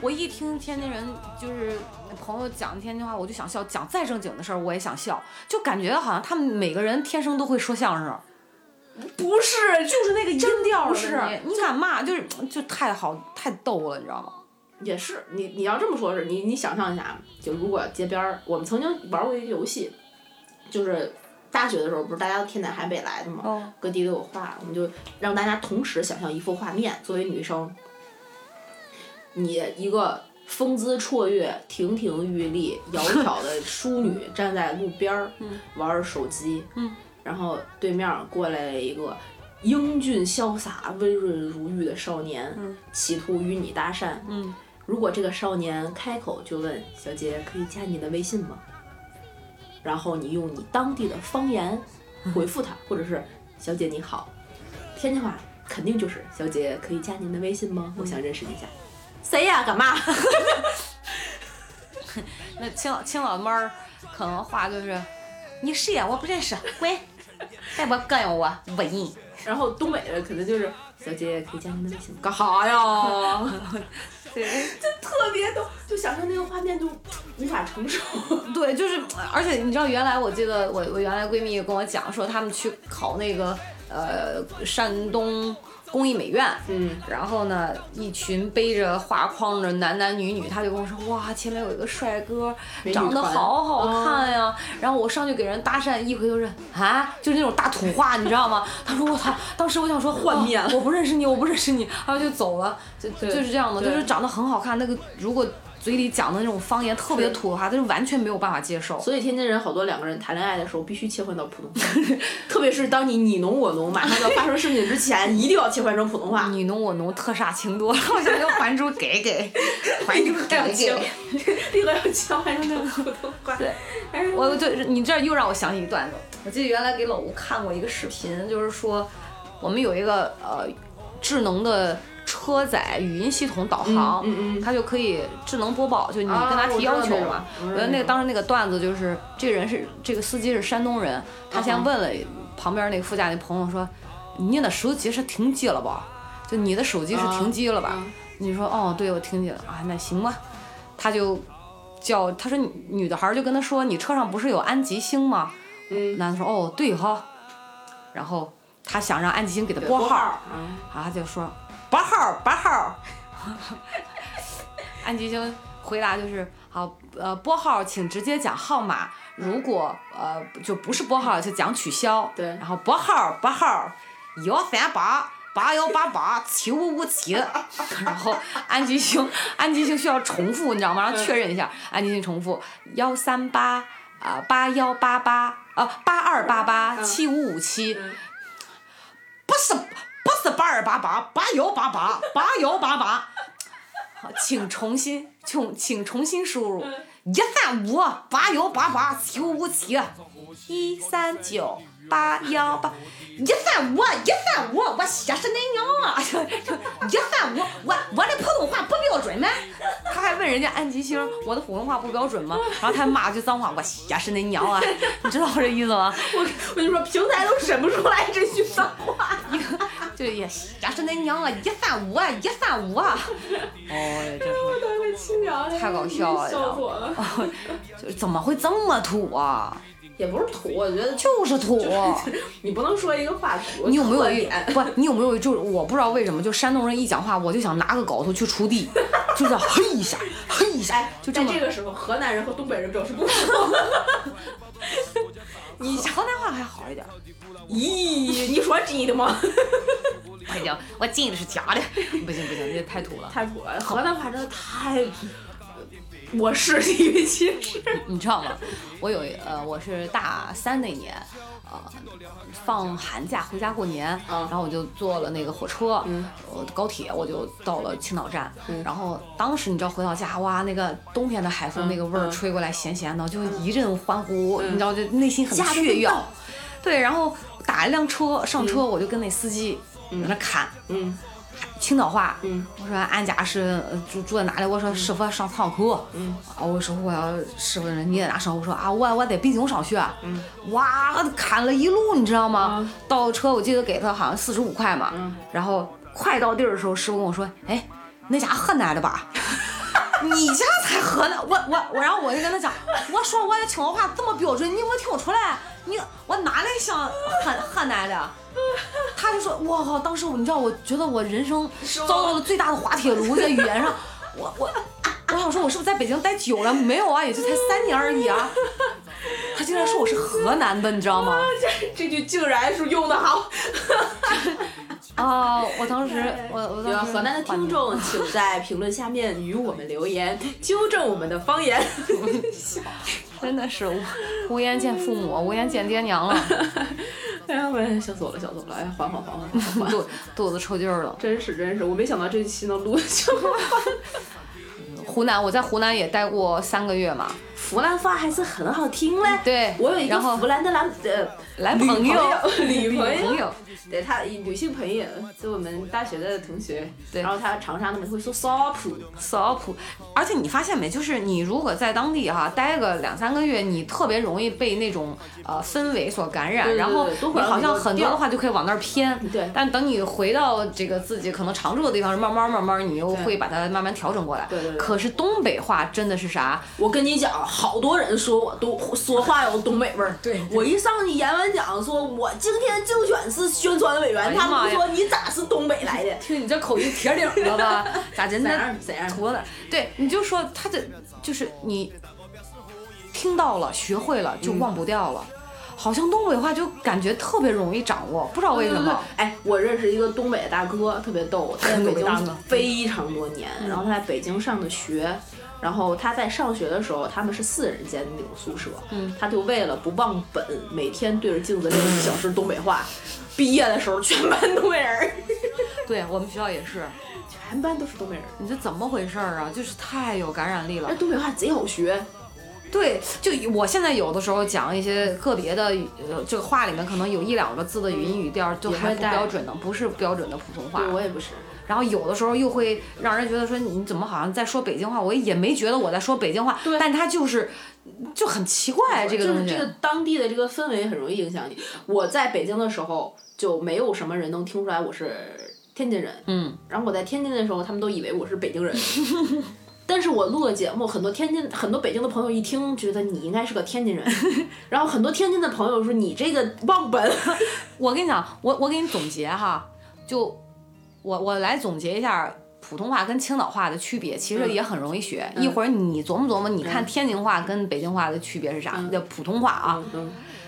我一听天津人就是朋友讲天津话，我就想笑。讲再正经的事儿，我也想笑，就感觉好像他们每个人天生都会说相声。不是，就是那个音调不是。你敢骂？就是就太好太逗了，你知道吗？也是，你你要这么说，是你你想象一下，就如果街边儿，我们曾经玩过一个游戏，就是。大学的时候不是大家都天南海北来的吗？各地都有画，我们就让大家同时想象一幅画面。作为女生，你一个风姿绰约、亭亭玉立、窈窕的淑女站在路边儿玩手机，然后对面过来了一个英俊潇洒、温润如玉的少年，企图与你搭讪。如果这个少年开口就问：“小姐，可以加你的微信吗？”然后你用你当地的方言回复他，或者是“小姐你好”，天津话肯定就是“小姐可以加您的微信吗？我想认识一下。(laughs) ”谁呀？干嘛？那 (laughs) 青青老妹儿可能话就是“你谁呀？我不认识，滚！再不膈应我，问你。”然后东北的可能就是“小姐可以加您的微信干哈呀？” (laughs) 对，就特别都，就想象那个画面就无法承受。(laughs) 对，就是，而且你知道，原来我记得我我原来闺蜜跟我讲说，他们去考那个呃山东。工艺美院，嗯，然后呢，一群背着画框的男男女女，他就跟我说，哇，前面有一个帅哥，长得好好看呀。然后我上去给人搭讪，一回头是啊，就是那种大土话，你知道吗？他说我操，当时我想说幻灭，我不认识你，我不认识你，然后就走了，就就是这样的，就是长得很好看，那个如果。嘴里讲的那种方言特别土的话，他就完全没有办法接受。所以天津人好多两个人谈恋爱的时候必须切换到普通话，特别是当你你侬我侬，马上要发生事情之前，一定要切换成普通话。你侬我侬，特煞情多了。(laughs) 我想要还珠给给，(laughs) 还珠给给，立刻要切换成那个普通话。对，我对你这又让我想起一段子。我记得原来给老吴看过一个视频，就是说我们有一个呃智能的。车载语音系统导航，它就可以智能播报，就你跟他提要求嘛。我觉得那个当时那个段子就是，这个人是这个司机是山东人，他先问了旁边那个副驾那朋友说：“你的手机是停机了吧？就你的手机是停机了吧？”你说：“哦，对，我停机了。”啊，那行吧。他就叫他说女的孩就跟他说：“你车上不是有安吉星吗？”男的说：“哦，对哈。”然后他想让安吉星给他拨号，啊，他就说。拨号，拨号。(laughs) 安吉星回答就是好，呃，拨号请直接讲号码，如果呃就不是拨号就讲取消。对。然后拨号，拨号，幺三八八幺八八七五五七。然后安吉星，安吉星需要重复，你知道吗？让确认一下。安吉星重复幺三八啊八幺八八啊八二八八七五五七，是八二八八八幺八八八幺八八，好，请重新，请请重新输入一三五八幺八八九五七，一三九八幺八，一三五一三五，我歇死恁娘啊！一三五，我 (laughs) 我的普通话不标准吗？他还问人家安吉星，我的普通话不标准吗？然后他骂句脏话，我歇死恁娘啊！你知道我这意思吗？我我跟你说，平台都审不出来这句脏话。一 (laughs) 个就也歇死恁娘啊！一三五啊，一三五啊！哦，这是。太搞笑了，笑死我了！就 (laughs) 怎么会这么土啊？也不是土，我觉得就是土。(laughs) 你不能说一个话土。你有没有一不？你有没有就是我不知道为什么，就山东人一讲话，我就想拿个镐头去锄地，就是嘿一下，嘿一下，就在这个时候，河南人和东北人表示不服。(laughs) 你河南 (laughs) 话还好一点。咦，你说真的吗？(laughs) 不行，我真的是假的。不行不行，这太土了，太土了。河南话真的太……我是地域歧视。你知道吗？我有呃，我是大三那年，呃，放寒假回家过年，然后我就坐了那个火车，呃，高铁，我就到了青岛站。然后当时你知道回到家，哇，那个冬天的海风那个味儿吹过来，咸咸的，就一阵欢呼，你知道，就内心很雀跃。对，然后打一辆车上车，我就跟那司机在那侃，嗯，青岛话，嗯，我说俺家是住住在哪里？我说师傅上仓库，嗯，啊，我说我要师傅你在哪上？我说啊，我我在北京上学，嗯，哇，砍了一路，你知道吗？到车我记得给他好像四十五块嘛，嗯，然后快到地儿的时候，师傅跟我说，哎，那家河南的吧？(laughs) 你家才河南，我我我，然后我就跟他讲，我说我的青岛话这么标准，你没听出来？你我哪里像河河南的？(laughs) 他就说，我靠！当时我你知道，我觉得我人生遭到了最大的滑铁卢，在语言上，我我我想说，我是不是在北京待久了？没有啊，也就才三年而已啊。他竟然说我是河南的，你知道吗？这这句竟然是用的好。(laughs) 啊！我当时，我我当时。河南的听众，请在评论下面与我们留言，纠正我们的方言。(laughs) 真的是无颜见父母，无颜见爹娘了。(laughs) 哎呀，我笑死我了，笑死我了！哎，缓缓缓缓缓缓，(laughs) 肚肚子抽筋了。真是真是，我没想到这期能录这么快。湖南，我在湖南也待过三个月嘛。湖南话还是很好听嘞。对，我有一个湖南的男呃男朋友，女朋友。(laughs) 对他女性朋友是我们大学的同学，对，然后他长沙那边会说骚普骚普，而且你发现没，就是你如果在当地哈待个两三个月，你特别容易被那种呃氛围所感染，然后你好像很多的话就可以往那儿偏。对。但等你回到这个自己可能常住的地方，慢慢慢慢你又会把它慢慢调整过来。对对对。可是东北话真的是啥？我跟你讲，好多人说我都说话有东北味儿。(laughs) 对。我一上去演完讲，说我今天竞选是宣传委员，他们。说你咋是东北来的？(laughs) 听你这口音铁岭的吧？(laughs) 咋真的？怎样？土的？对，你就说他这就是你听到了，学会了就忘不掉了。好像东北话就感觉特别容易掌握，不知道为什么。哎，我认识一个东北大哥，特别逗，他在北京非常多年，然后他在北京上的学。然后他在上学的时候，他们是四人间那种宿舍，嗯，他就为了不忘本，每天对着镜子练一小时东北话。毕业的时候，全班东北人。对我们学校也是，(laughs) 全班都是东北人。你这怎么回事儿啊？就是太有感染力了。那东北话贼好学。对，就我现在有的时候讲一些个别的，呃这个话里面可能有一两个字的语音语调就还不标准的，不是标准的普通话。对我也不是。然后有的时候又会让人觉得说你怎么好像在说北京话，我也没觉得我在说北京话，但他就是就很奇怪这个东西。就是这个当地的这个氛围很容易影响你。我在北京的时候就没有什么人能听出来我是天津人，嗯，然后我在天津的时候他们都以为我是北京人，(laughs) 但是我录了节目，很多天津很多北京的朋友一听觉得你应该是个天津人，(laughs) 然后很多天津的朋友说你这个忘本。(laughs) 我跟你讲，我我给你总结哈，就。我我来总结一下普通话跟青岛话的区别，其实也很容易学。一会儿你琢磨琢磨，你看天津话跟北京话的区别是啥？叫普通话啊，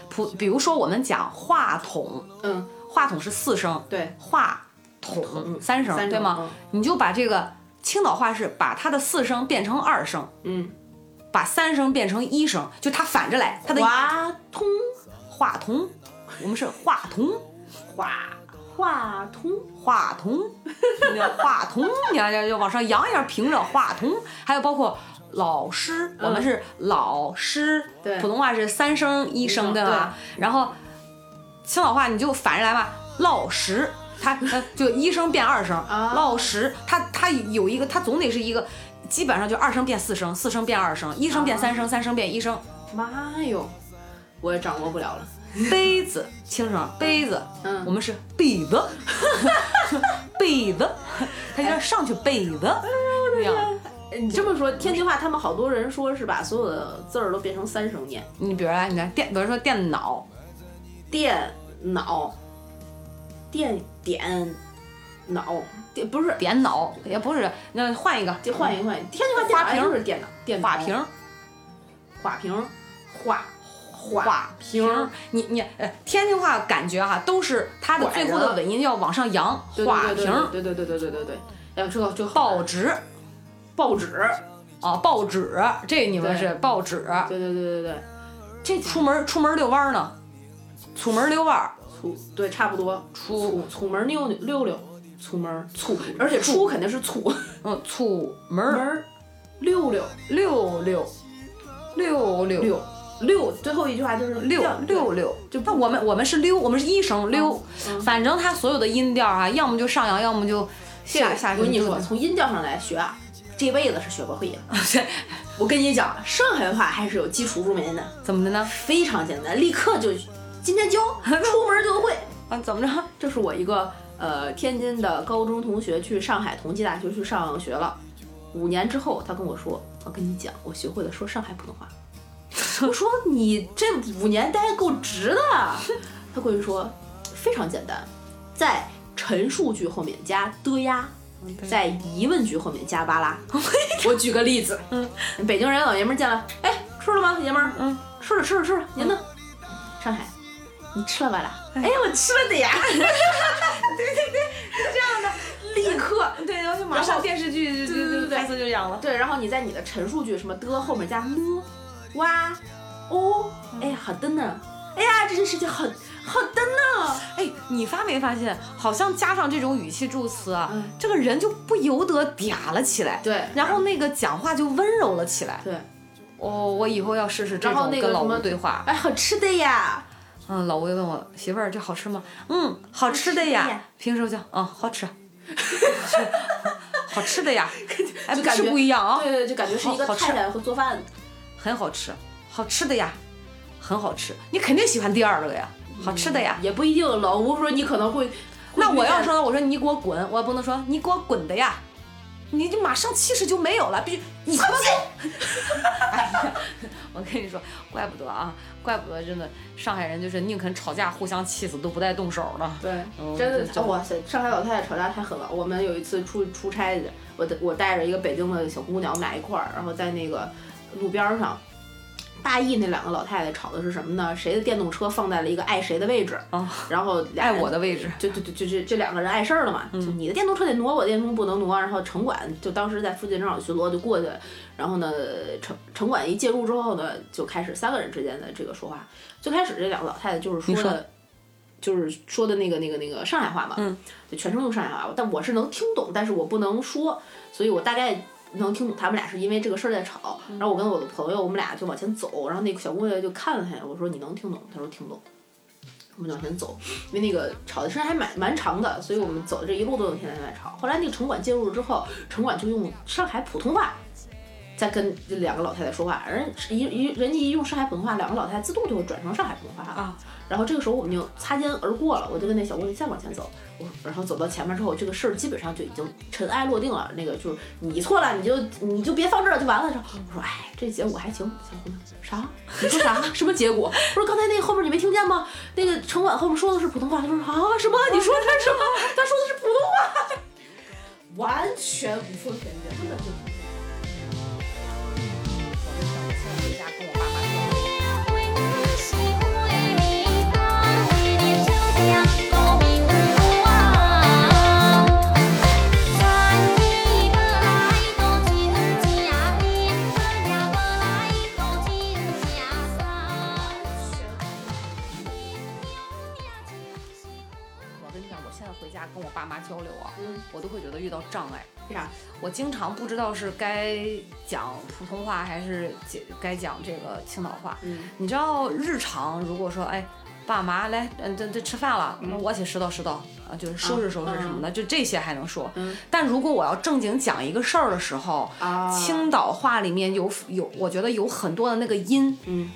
普比如说我们讲话筒，嗯，话筒是四声，对，话筒三声，对吗？你就把这个青岛话是把它的四声变成二声，嗯，把三声变成一声，就它反着来，它的话筒话筒，我们是话筒话。话筒，话筒，话筒，(laughs) 你要要往上扬一下，平着话筒。还有包括老师，我们是老师，嗯对普通话是三声一声声对吧？然后青岛话你就反着来吧，老师。它呃就一声变二声，啊老师，它它有一个，他总得是一个，基本上就二声变四声，四声变二声，一声变三声，三声变一声。妈哟，我也掌握不了了。杯子，轻声，杯子，嗯。我们是杯子，(laughs) 杯子，他就上去杯子，这样。你这么说，天津话他们好多人说是把所有的字儿都变成三声念，你比如来，你看电，比如说电脑，电脑，电点脑，电不是，点脑也不是，那换一个，就换一个换。一个，天津话电脑花瓶。就是电脑，电脑。花瓶，花瓶，花画瓶儿，你你呃，天津话感觉哈、都是它的最后的尾音要往上扬，画瓶儿，对对对对对对对，要这个就报纸，报纸，啊，报纸，这你们是报纸，对对对对对，这出门出门遛弯儿呢，出门遛弯儿，出对差不多出出门溜溜溜出门出，而且出肯定是出，嗯，出门门溜溜溜溜溜溜。溜溜，最后一句话就是六六六，就那我们我们是溜，我们是一声溜，嗯反正它所有的音调啊，要么就上扬，要么就下下。我跟你说，从音调上来学啊，这辈子是学不会的。(laughs) 我跟你讲，上海话还是有基础入门的，怎么的呢？非常简单，立刻就今天教，(laughs) 出门就会。啊，怎么着？这是我一个呃天津的高中同学去上海同济大学去上学了，五年之后，他跟我说：“我跟你讲，我学会了说上海普通话。”我说：“你这五年待得够值的。”他过去说：“非常简单，在陈述句后面加的呀。”在疑问句后面加巴拉。(laughs) 我举个例子，嗯，北京人老爷们儿见了，哎，吃了吗，爷们儿？嗯，吃了，吃了，吃了。您呢？上海，你吃了吧啦？哎，我吃了的呀。(laughs) 对对对，是这样的，立刻对，然后就马上电视剧对对对台词就这样了。对，然后你在你的陈述句什么的后面加呢、哇、哦，哎呀，好的呢，哎呀，这件事情好好的呢。哎，你发没发现，好像加上这种语气助词啊，嗯这个人就不由得嗲了起来。对然后那个讲话就温柔了起来。对，哦，我以后要试试这种跟老吴对话。哎，好吃的呀。嗯，老吴就问我媳妇儿这好吃吗？嗯，好吃的呀。平时就嗯好吃，(laughs) 好吃的呀。(laughs) 哎，感觉是不一样啊，对对，就感觉是一个太太会做饭。很好吃，好吃的呀，很好吃。你肯定喜欢第二个呀，好吃的呀。也不一定，老吴说你可能会。那我要说呢，我说你给我滚，我也不能说你给我滚的呀，你就马上气势就没有了，必须你他妈滚！(laughs) 哎呀，我跟你说，怪不得啊，怪不得真的上海人就是宁肯吵架互相气死都不带动手的。对，嗯真的，哇塞！上海老太太吵架太狠了。我们有一次出出差去，我带我带着一个北京的小姑娘，我们俩一块儿，然后在那个路边儿上，大意那两个老太太吵的是什么呢？谁的电动车放在了一个爱谁的位置，啊，然后俩爱我的位置，就就就就这这两个人碍事儿了嘛，就你的电动车得挪，我的电动车不能挪。然后城管就当时在附近正好巡逻，就过去，然后呢，城城管一介入之后呢，就开始三个人之间的这个说话。最开始这两个老太太就是说的，就是说的那个那个那个上海话嘛，嗯就全程用上海话，但我是能听懂，但是我不能说，所以我大概。能听懂他们俩是因为这个事儿在吵，然后我跟我的朋友，我们俩就往前走，然后那个小姑娘就看了他一眼，我说你能听懂？他说听懂。我们就往前走，因为那个吵的时间还蛮蛮长的，所以我们走的这一路都有天天在吵。后来那个城管介入了之后，城管就用上海普通话在跟这两个老太太说话，人一一人家一用上海普通话，两个老太太自动就会转成上海普通话了。啊然后这个时候我们就擦肩而过了，我就跟那小姑娘再往前走，我然后走到前面之后，这个事儿基本上就已经尘埃落定了。那个就是你错了，你就你就别放这儿就完了。我说哎，这结果还行。小姑娘啥？你说啥？什么结果？我说刚才那后面你没听见吗？那个城管后面说的是普通话，他说啊什么？你说的是什么？他说的是普通话，完全无缝衔接，根本就。回家跟我爸妈交流啊，嗯我都会觉得遇到障碍。为啥？我经常不知道是该讲普通话还是讲该讲这个青岛话。嗯你知道日常如果说哎。爸妈来，嗯，这这吃饭了，嗯我去拾掇拾掇，啊，就是收拾收拾什么的，就这些还能说。嗯但如果我要正经讲一个事儿的时候，啊，青岛话里面有有，我觉得有很多的那个音，嗯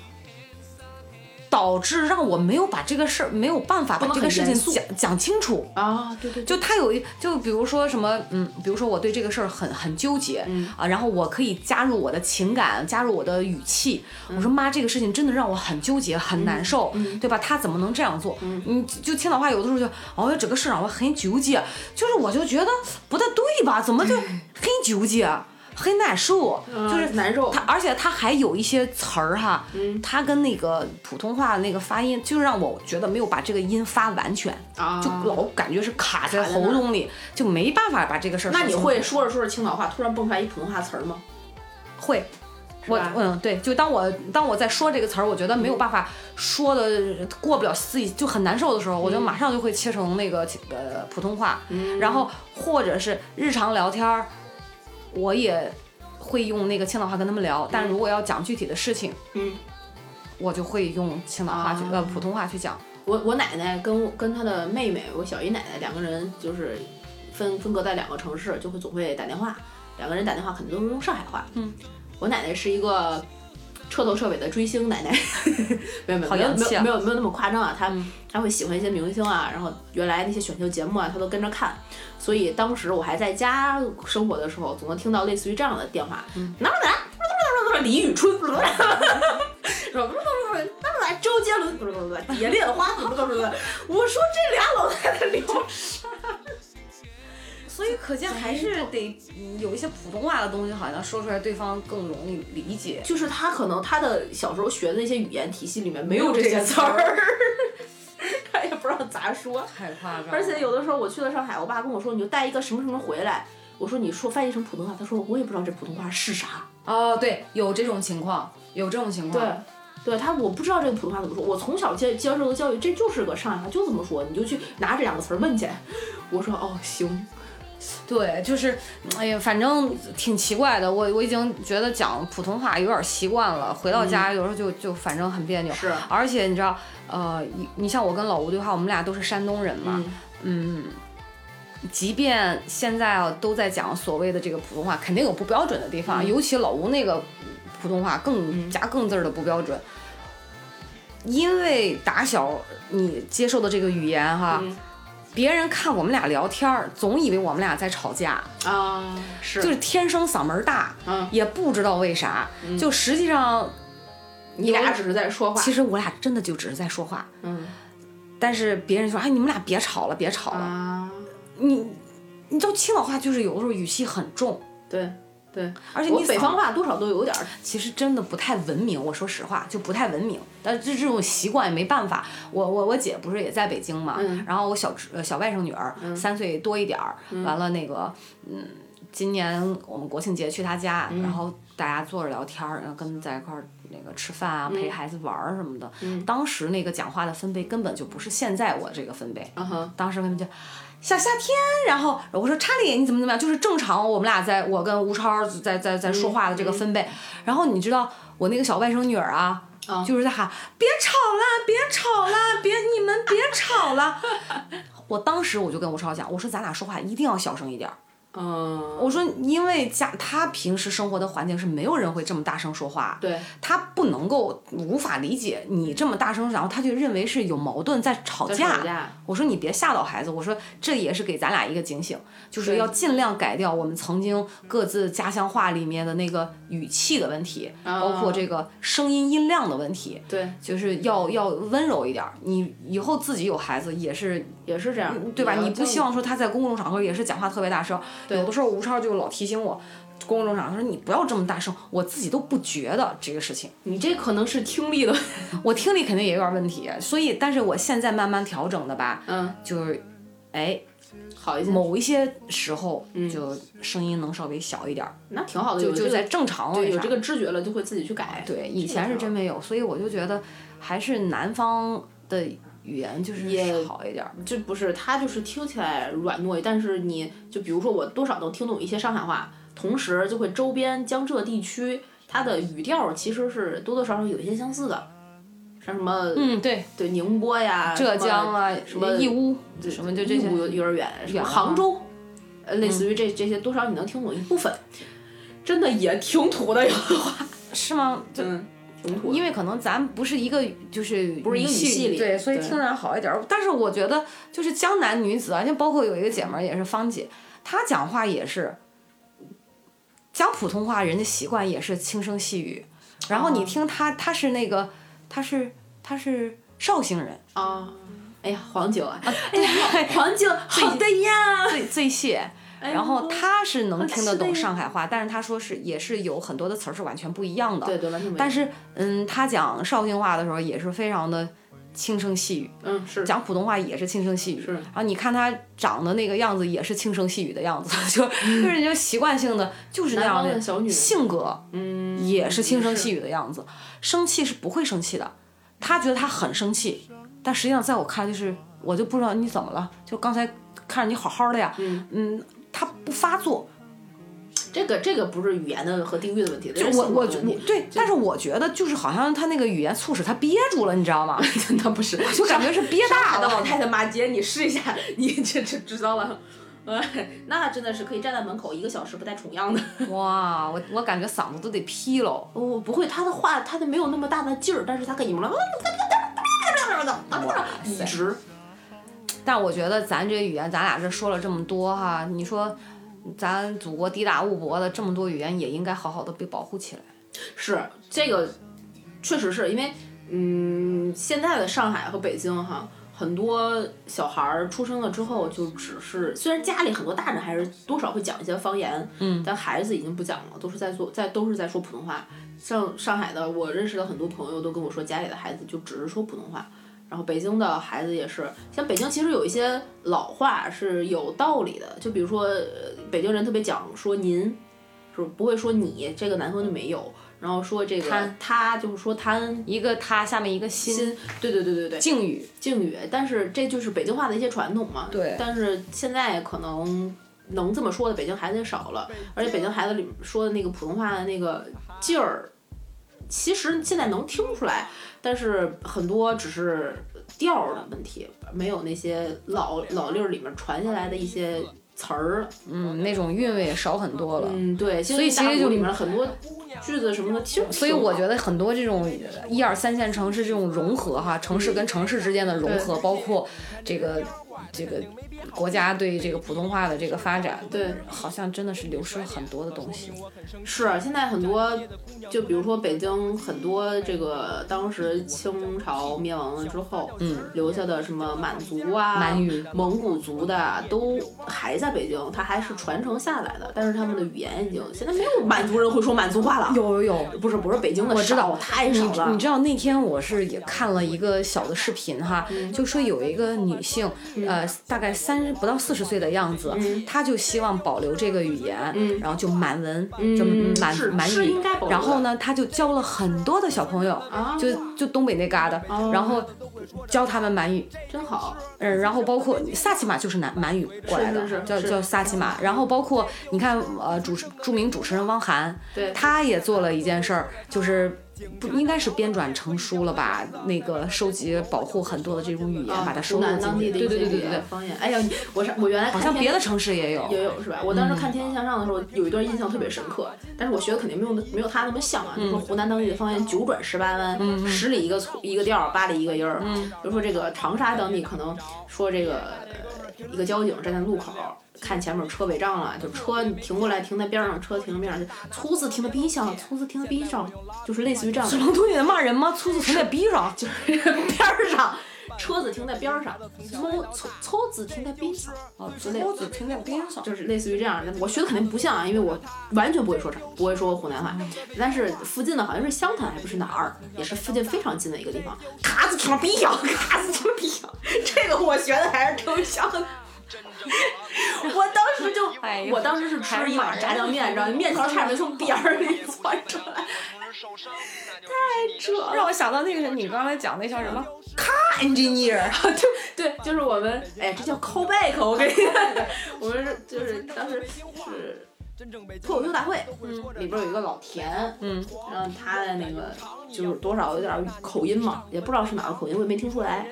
导致让我没有把这个事儿没有办法把这个事情讲讲清楚。啊，对对，就他有一，就比如说什么，嗯，比如说我对这个事儿很很纠结，嗯啊，然后我可以加入我的情感，加入我的语气，我说妈，这个事情真的让我很纠结，很难受，对吧？他怎么能这样做？嗯，就青岛话有的时候就，哦，这个事让我很纠结，就是我就觉得不太对吧？怎么就 (laughs) 很纠结？很难受，就是嗯难受他，而且他还有一些词儿哈，嗯。他跟那个普通话那个发音，就让我觉得没有把这个音发完全，啊，就老感觉是卡在喉咙里，就没办法把这个事儿。那你会说着说着青岛话，突然蹦出来一普通话词儿吗？会？我嗯对，就当我当我在说这个词儿，我觉得没有办法说的过不了自己就很难受的时候，我就马上就会切成那个呃普通话，嗯。然后或者是日常聊天儿，我也会用那个青岛话跟他们聊，但如果要讲具体的事情，嗯，我就会用青岛话去、啊呃普通话去讲。我我奶奶跟跟她的妹妹，我小姨奶奶两个人就是分分隔在两个城市，就会总会打电话，两个人打电话肯定都是用上海话。嗯，我奶奶是一个彻头彻尾的追星奶奶，(laughs) 没有没有没有没有没有没有那么夸张啊，她嗯。她会喜欢一些明星啊，然后原来那些选秀节目啊，她都跟着看，所以当时我还在家生活的时候，总能听到类似于这样的电话，嗯哪哪哪，李宇春，说哪哪周杰伦，蝶恋花，我说这俩老太太聊啥？所以可见还是得嗯有一些普通话的东西，好像说出来对方更容易理解。就是他可能他的小时候学的那些语言体系里面没有这这些词儿儿，(laughs) 他也不知道咋说。(laughs) 太夸张，而且有的时候我去了上海，我爸跟我说你就带一个什么什么回来，我说你说翻译成普通话，他说我也不知道这普通话是啥。哦，对，有这种情况，有这种情况。对，对他我不知道这个普通话怎么说，我从小接接受的教育这就是个上海话，就这么说，你就去拿这两个词儿问去。我说哦行，对，就是，哎呀，反正挺奇怪的。我我已经觉得讲普通话有点习惯了，回到家有时候就就反正很别扭。是而且你知道，呃，你你像我跟老吴对话，我们俩都是山东人嘛，嗯嗯，即便现在啊都在讲所谓的这个普通话，肯定有不标准的地方，嗯尤其老吴那个普通话更加更字儿的不标准。因为打小你接受的这个语言哈，嗯别人看我们俩聊天儿，总以为我们俩在吵架，啊是。就是天生嗓门儿大，嗯。也不知道为啥，就实际上你俩只是在说话，其实我俩真的就只是在说话，嗯。但是别人说哎你们俩别吵了，别吵了，啊。你你知道青岛话就是有的时候语气很重，对对，而且你北方话多少都有点儿，其实真的不太文明，我说实话就不太文明，但是这这种习惯也没办法。我我我姐不是也在北京嘛，嗯然后我小侄呃小外甥女儿、三岁多一点儿，完了那个嗯，今年我们国庆节去她家，然后大家坐着聊天儿，然后跟在一块儿那个吃饭啊，陪孩子玩儿什么的。当时那个讲话的分贝根本就不是现在我这个分贝，嗯哼，当时他们就小夏天，然后我说查理你怎么怎么样，就是正常我们俩在我跟吴超在在在说话的这个分贝，然后你知道我那个小外甥女儿啊。嗯就是在喊别吵了，别吵了，别你们别吵了。(laughs) 我当时我就跟吴超讲，我说咱俩说话一定要小声一点儿。嗯，我说因为家他平时生活的环境是没有人会这么大声说话，对，他不能够无法理解你这么大声，然后他就认为是有矛盾在吵架。吵架我说你别吓到孩子，我说这也是给咱俩一个警醒，就是要尽量改掉我们曾经各自家乡话里面的那个语气的问题，包括这个声音音量的问题，对，就是要要温柔一点儿。你以后自己有孩子也是也是这样，对吧？你不希望说他在公共场合也是讲话特别大声，有的时候吴超就老提醒我。公众场合，他说你不要这么大声，我自己都不觉得这个事情。你这可能是听力的，(laughs) 我听力肯定也有点问题，所以，但是我现在慢慢调整的吧，嗯，就是，哎，好一些，某一些时候就声音能稍微小一点儿，那挺好的，就就在正常有这个知觉了，就会自己去改。对，以前是真没有，所以我就觉得还是南方的语言就是也好一点儿。这不是他就是听起来软糯，但是你就比如说我多少能听懂一些上海话，同时就会周边江浙地区它的语调其实是多多少少有一些相似的，像什么嗯，对，对宁波呀、浙江啊，什么义乌，什么就这些义乌有有点远，什么杭州，呃，类似于这这些多少你能听懂一部分，真的也挺土的有的话，是吗？就嗯，挺土的。因为可能咱不是一个，就是不是一个语系里对，所以对听着好一点儿。但是我觉得，就是江南女子啊，就包括有一个姐们儿也是芳姐，她讲话也是讲普通话，人家习惯也是轻声细语。然后你哦听她，她是那个，她是她是绍兴人，啊，哎呀，黄酒啊，哎呀，(laughs) 黄酒，(laughs) 好的呀。最最蟹。哎然后呦她是能听得懂上海话，但是他说是也是有很多的词儿是完全不一样的。对对，完全没有。但是，嗯，他讲绍兴话的时候也是非常的轻声细语。嗯，是。讲普通话也是轻声细语，是。然后你看他长的那个样子也是轻声细语的样子，(laughs) 就就是你就习惯性的就是那样的性格，嗯，也是轻声细语。语的样子，生气是不会生气的，他觉得他很生气，但实际上在我看来就是我就不知道你怎么了，就刚才看着你好好的呀，嗯他不发作，这个这个不是语言的和地域的问题，就我我觉性格的问题对，但是我觉得就是好像他那个语言促使他憋住了，你知道吗？(laughs) 那不是，就感觉是憋大了的老太太骂街，你试一下，你这这知道了。呃，那真的是可以站在门口一个小时不带重样的。(laughs) 哇，我我感觉嗓子都得劈喽。哦，不会，他的话他的没有那么大的劲儿，但是他跟你们一直。但我觉得咱这语言，咱俩这说了这么多哈，你说咱祖国地大物博的这么多语言，也应该好好的被保护起来。是这个，确实是因为，嗯，现在的上海和北京哈，很多小孩儿出生了之后，就只是虽然家里很多大人还是多少会讲一些方言，嗯，但孩子已经不讲了，都是在做在都是在说普通话。像上海的，我认识的很多朋友都跟我说，家里的孩子就只是说普通话。然后北京的孩子也是，像北京其实有一些老话是有道理的，就比如说，呃北京人特别讲说您，是不会说你，这个南方就没有。然后说这个贪他就是说贪一个他下面一个心，心，对对对对对，敬语。敬语，但是这就是北京话的一些传统嘛。对但是现在可能能这么说的北京孩子也少了，而且北京孩子里说的那个普通话的那个劲儿，其实现在能听出来，但是很多只是调儿的问题，没有那些老老例儿里面传下来的一些词儿。嗯，那种韵味也少很多了。嗯，对，所以其实就里面很多句子什么的，其实所以我觉得得很多这种一二三线城市这种融合哈，城市跟城市之间的融合，包括这个这个国家对这个普通话的这个发展，对。好像真的是流失了很多的东西。是，啊现在很多，就比如说北京很多这个当时清朝灭亡了之后，嗯，留下的什么满族啊、满语蒙古族的啊都还在北京，它还是传承下来的，但是他们的语言已经现在没有满族人会说满族话了。有有有，不是不是北京的我知道少太少了。你你知道那天我是也看了一个小的视频哈，嗯就说有一个女性，呃，大概三十不到四十岁的样子，他就希望保留这个语言，然后就满文，就嗯满满语然后呢，他就教了很多的小朋友，啊。就就东北那旮瘩，哦。然后教他们满语，真好，嗯，然后包括萨其马就是南满语过来的，叫叫萨其马。然后包括你看，呃，主持著名主持人汪涵，对。他也做了一件事儿，就是不应该是编转成书了吧？那个收集保护很多的这种语言，把它收湖录进去。对对对对对对，方言。哎呀，我是我原来好像别的城市也有。也有是吧？我当时看《天天向上》的时候，有一段印象特别深刻，但是我学的肯定没有没有他那么像啊。就说湖南当地的方言九转十八弯，十里一个粗一个调儿，八里一个音儿。比如说这个长沙当地可能说这个呃一个交警站在路口。看前面车违章了，就车停过来，停在边上，车停在边上，粗子停在逼上，粗子停在逼上，就是类似于这样的。龙图也骂人吗？粗子停在逼上，(laughs) 就是边儿上，车子停在边儿上，粗粗粗字停在边上，哦，之类的粗字停在边上。就是类似于这样的。我学的肯定不像啊，因为我完全不会说这，不会说湖南话。但是附近的好像是湘潭，还不是哪儿，也是附近非常近的一个地方。卡子停了逼上，卡子停了逼上，这个我学的还是挺像的。我当时就，哎我当时是吃一碗炸酱面，你知道吗？面条差点从边儿里窜出来，太扯了。让我想到那个你刚才讲那叫什么？？Car engineer，(laughs) 对，就是我们，哎，这叫 callback，我跟你讲，我们是就是当时是脱口秀大会，嗯，里边有一个老田，嗯，然后他的那个就是多少有点口音嘛，也不知道是哪个口音，我也没听出来，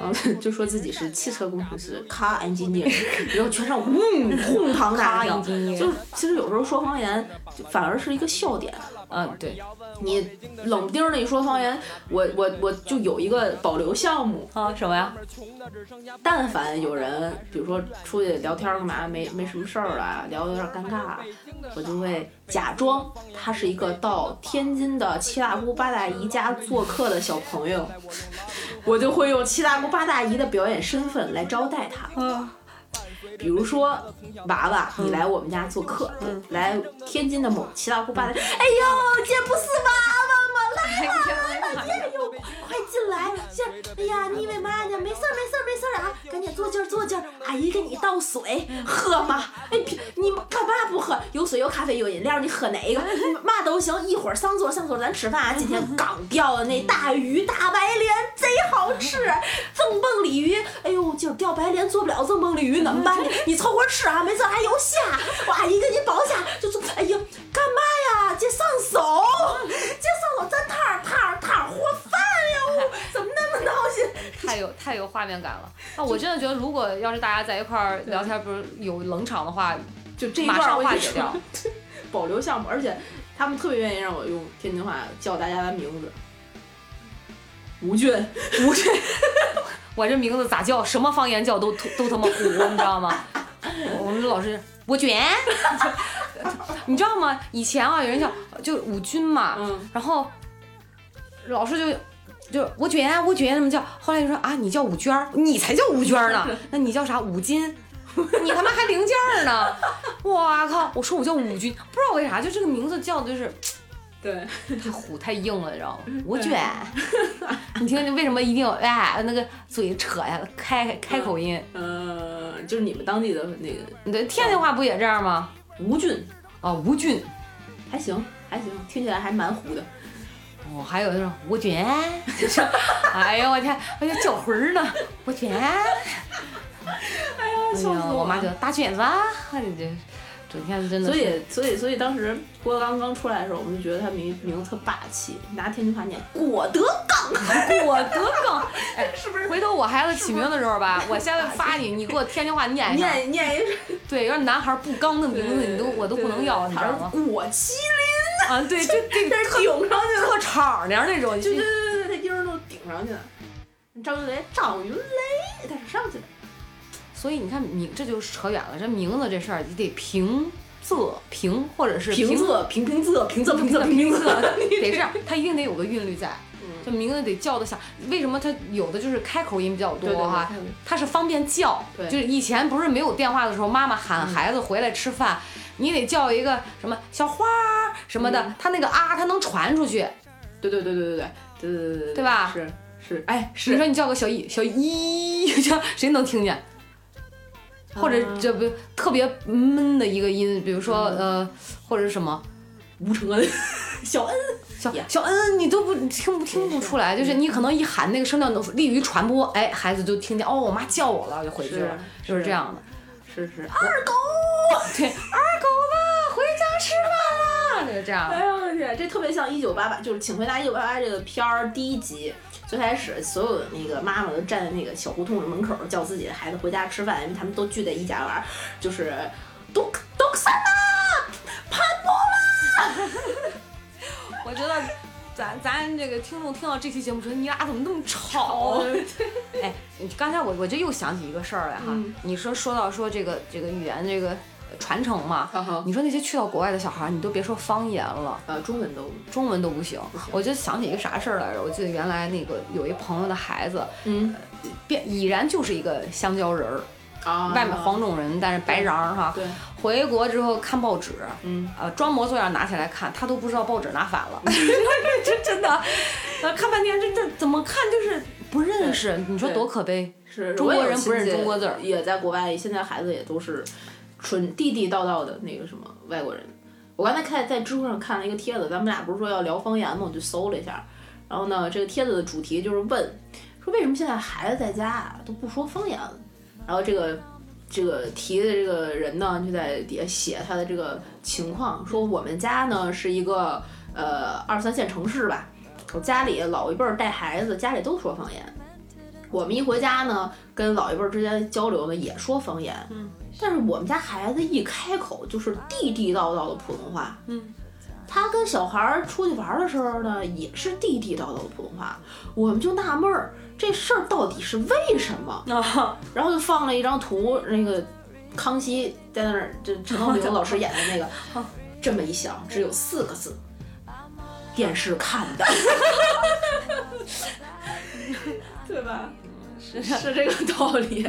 然后 (laughs) 就说自己是汽车工程师，car engineer，(laughs) 然后全场嗯哄堂大笑，就是其实有时候说方言反而是一个笑点。嗯，对，你冷不丁的一说方言，我我我就有一个保留项目啊，什么呀？但凡有人，比如说出去聊天干嘛，没没什么事儿啊，聊的有点尴尬，我就会假装他是一个到天津的七大姑八大姨家做客的小朋友，(laughs) 我就会用七大姑八大姨的表演身份来招待他。嗯。比如说，娃娃，你来我们家做客，来天津的某七大姑八大，哎呦，这不是娃娃吗？来吧，哎呦，快进来，这，哎呀，你以为嘛呢？没事儿，没事儿，没事儿啊，赶紧坐劲儿，坐劲儿，阿姨给你倒水，喝嘛。哎，你干嘛不喝？有水有咖啡有饮料，你喝哪一个？(laughs) 嘛都行，一会儿上桌上桌咱吃饭啊。今天刚钓的那大鱼大白鲢贼好吃，增蹦鲤鱼，哎呦，今儿钓白鲢做不了增蹦鲤鱼，怎么办呢？你凑合吃啊，没事还有虾，我阿姨给你包下。就说，哎呀，干嘛呀？这上手，这上手咱摊儿摊儿摊儿和饭哟，(laughs) 怎么那么闹心？(laughs) 太有太有画面感了啊！我真的觉得，如果要是大家在一块儿聊天，不是有冷场的话，就这一马上化解掉，(laughs) 保留项目。而且他们特别愿意让我用天津话叫大家的名字，吴俊，吴俊。我这名字咋叫？什么方言叫都都他妈糊，你知道吗？我们老师吴娟，你知道吗？以前啊，有人叫就吴军嘛，然后老师就就吴娟吴娟这么叫，后来就说啊，你叫吴娟，你才叫吴娟呢，(laughs) 那你叫啥？吴金，(laughs) 你他妈还零件呢！我靠！我说我叫吴军，不知道为啥，就这个名字叫的就是。对，太虎太硬了，你知道吗？我卷，(laughs) 你听听为什么一定要哎那个嘴扯呀，开开口音？嗯，就是你们当地的那个，对，天津话不也这样吗？吴俊，哦，吴俊，还行还行，听起来还蛮虎的。哦，还有那种吴娟，(laughs) 哎呦我天，我叫叫魂儿呢，吴娟。哎呀，笑死我！我妈就大卷子，你这。整天真的，所以所以所以当时郭德纲刚出来的时候，我们就觉得他名名字特霸气，拿天津话念郭德纲，郭德纲，哎，(laughs) 是不是？回头我孩子起名的时候吧，我现在发你，你给我天津话念一下，念念一对，要是男孩不刚的名字，你都我都不能要，你知道吗？郭麒麟啊，对，就 (laughs) 这顶上去特敞亮那种，对对对对，他音儿都顶上去了。张云雷，张云雷，他是上去的。所以你看名这就扯远了，这名字这事儿你得平仄平或者是平仄平平仄平仄平仄平平仄，得是它一定得有个韵律在，这名字得叫得响。为什么它有的就是开口音比较多哈？它是方便叫，就是以前不是没有电话的时候，妈妈喊孩子回来吃饭，你得叫一个什么小花什么的，它那个啊它能传出去。对对对对对对对对对对，对吧？是是，哎，你说你叫个小一小一，(laughs) 叫谁能听见？或者这不特别闷的一个音，比如说呃，或者是什么吴承恩、(laughs) 小恩、小小恩，你都不听不听不出来，就是你可能一喊那个声调能利于传播，哎，孩子就听见哦，我妈叫我了，就回去了，就是这样的。二狗，(laughs) 对，二狗子回家吃饭啦，就这样。哎呦我的天，这特别像一九八八，就是《请回答一九八八》这个片儿第一集。最开始，所有的那个妈妈都站在那个小胡同的门口，叫自己的孩子回家吃饭，因为他们都聚在一家玩，就是都都散啦，潘多拉。(laughs) 我觉得咱咱这个听众听到这期节目，觉得你俩怎么那么吵？(laughs) 哎，刚才我我就又想起一个事儿来哈，你说说到说这个这个语言这个。传承嘛，你说那些去到国外的小孩，你都别说方言了，呃，中文都中文都不行。我就想起一个啥事儿来着？我记得原来那个有一朋友的孩子，嗯，变已然就是一个香蕉人儿，啊，外面黄种人，但是白瓤哈。对。回国之后看报纸，嗯，呃，装模作样拿起来看，他都不知道报纸拿反了。这 (laughs) 真的，呃，看半天，这这怎么看就是不认识？你说多可悲？是中国人不认中国字儿，也在国外，现在孩子也都是。纯地地道道的那个什么外国人，我刚才看在知乎上看了一个帖子，咱们俩不是说要聊方言吗？我就搜了一下，然后呢，这个帖子的主题就是问，说为什么现在孩子在家啊都不说方言了？然后这个这个提的这个人呢，就在底下写他的这个情况，说我们家呢是一个呃二三线城市吧，我家里老一辈儿带孩子，家里都说方言。我们一回家呢，跟老一辈儿之间交流呢，也说方言。嗯，但是我们家孩子一开口就是地地道道的普通话。嗯，他跟小孩儿出去玩儿的时候呢，也是地地道道的普通话。我们就纳闷儿，这事儿到底是为什么？(laughs) 啊，然后就放了一张图，那个康熙在那儿，这陈道明老师演的那个，(laughs) 这么一想，只有四个字：电视看的，(laughs) 对吧？是是这个道理。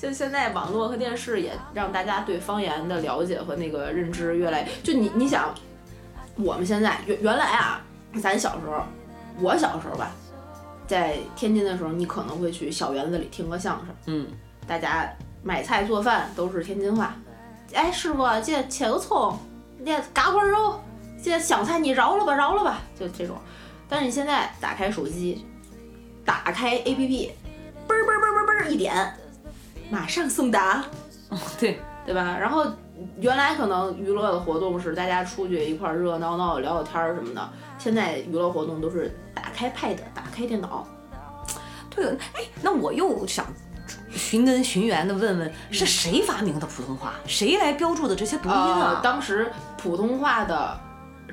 就现在网络和电视也让大家对方言的了解和那个认知越来，就你你想，我们现在原原来啊，咱小时候，我小时候吧，在天津的时候，你可能会去小园子里听个相声。嗯，大家买菜做饭都是天津话。哎，师傅，这切个葱，这嘎块肉，这香菜你饶了吧，饶了吧，就这种。但是你现在打开手机，打开 APP，嘣儿嘣儿嘣儿嘣儿嘣一点，马上送达，(laughs) 对，对吧？然后原来可能娱乐的活动是大家出去一块儿热热闹闹聊聊天儿什么的，现在娱乐活动都是打开 Pad，打开电脑，对了，哎，那我又想寻根寻源的问问，是谁发明的普通话？谁来标注的这些读音呃啊？，当时普通话的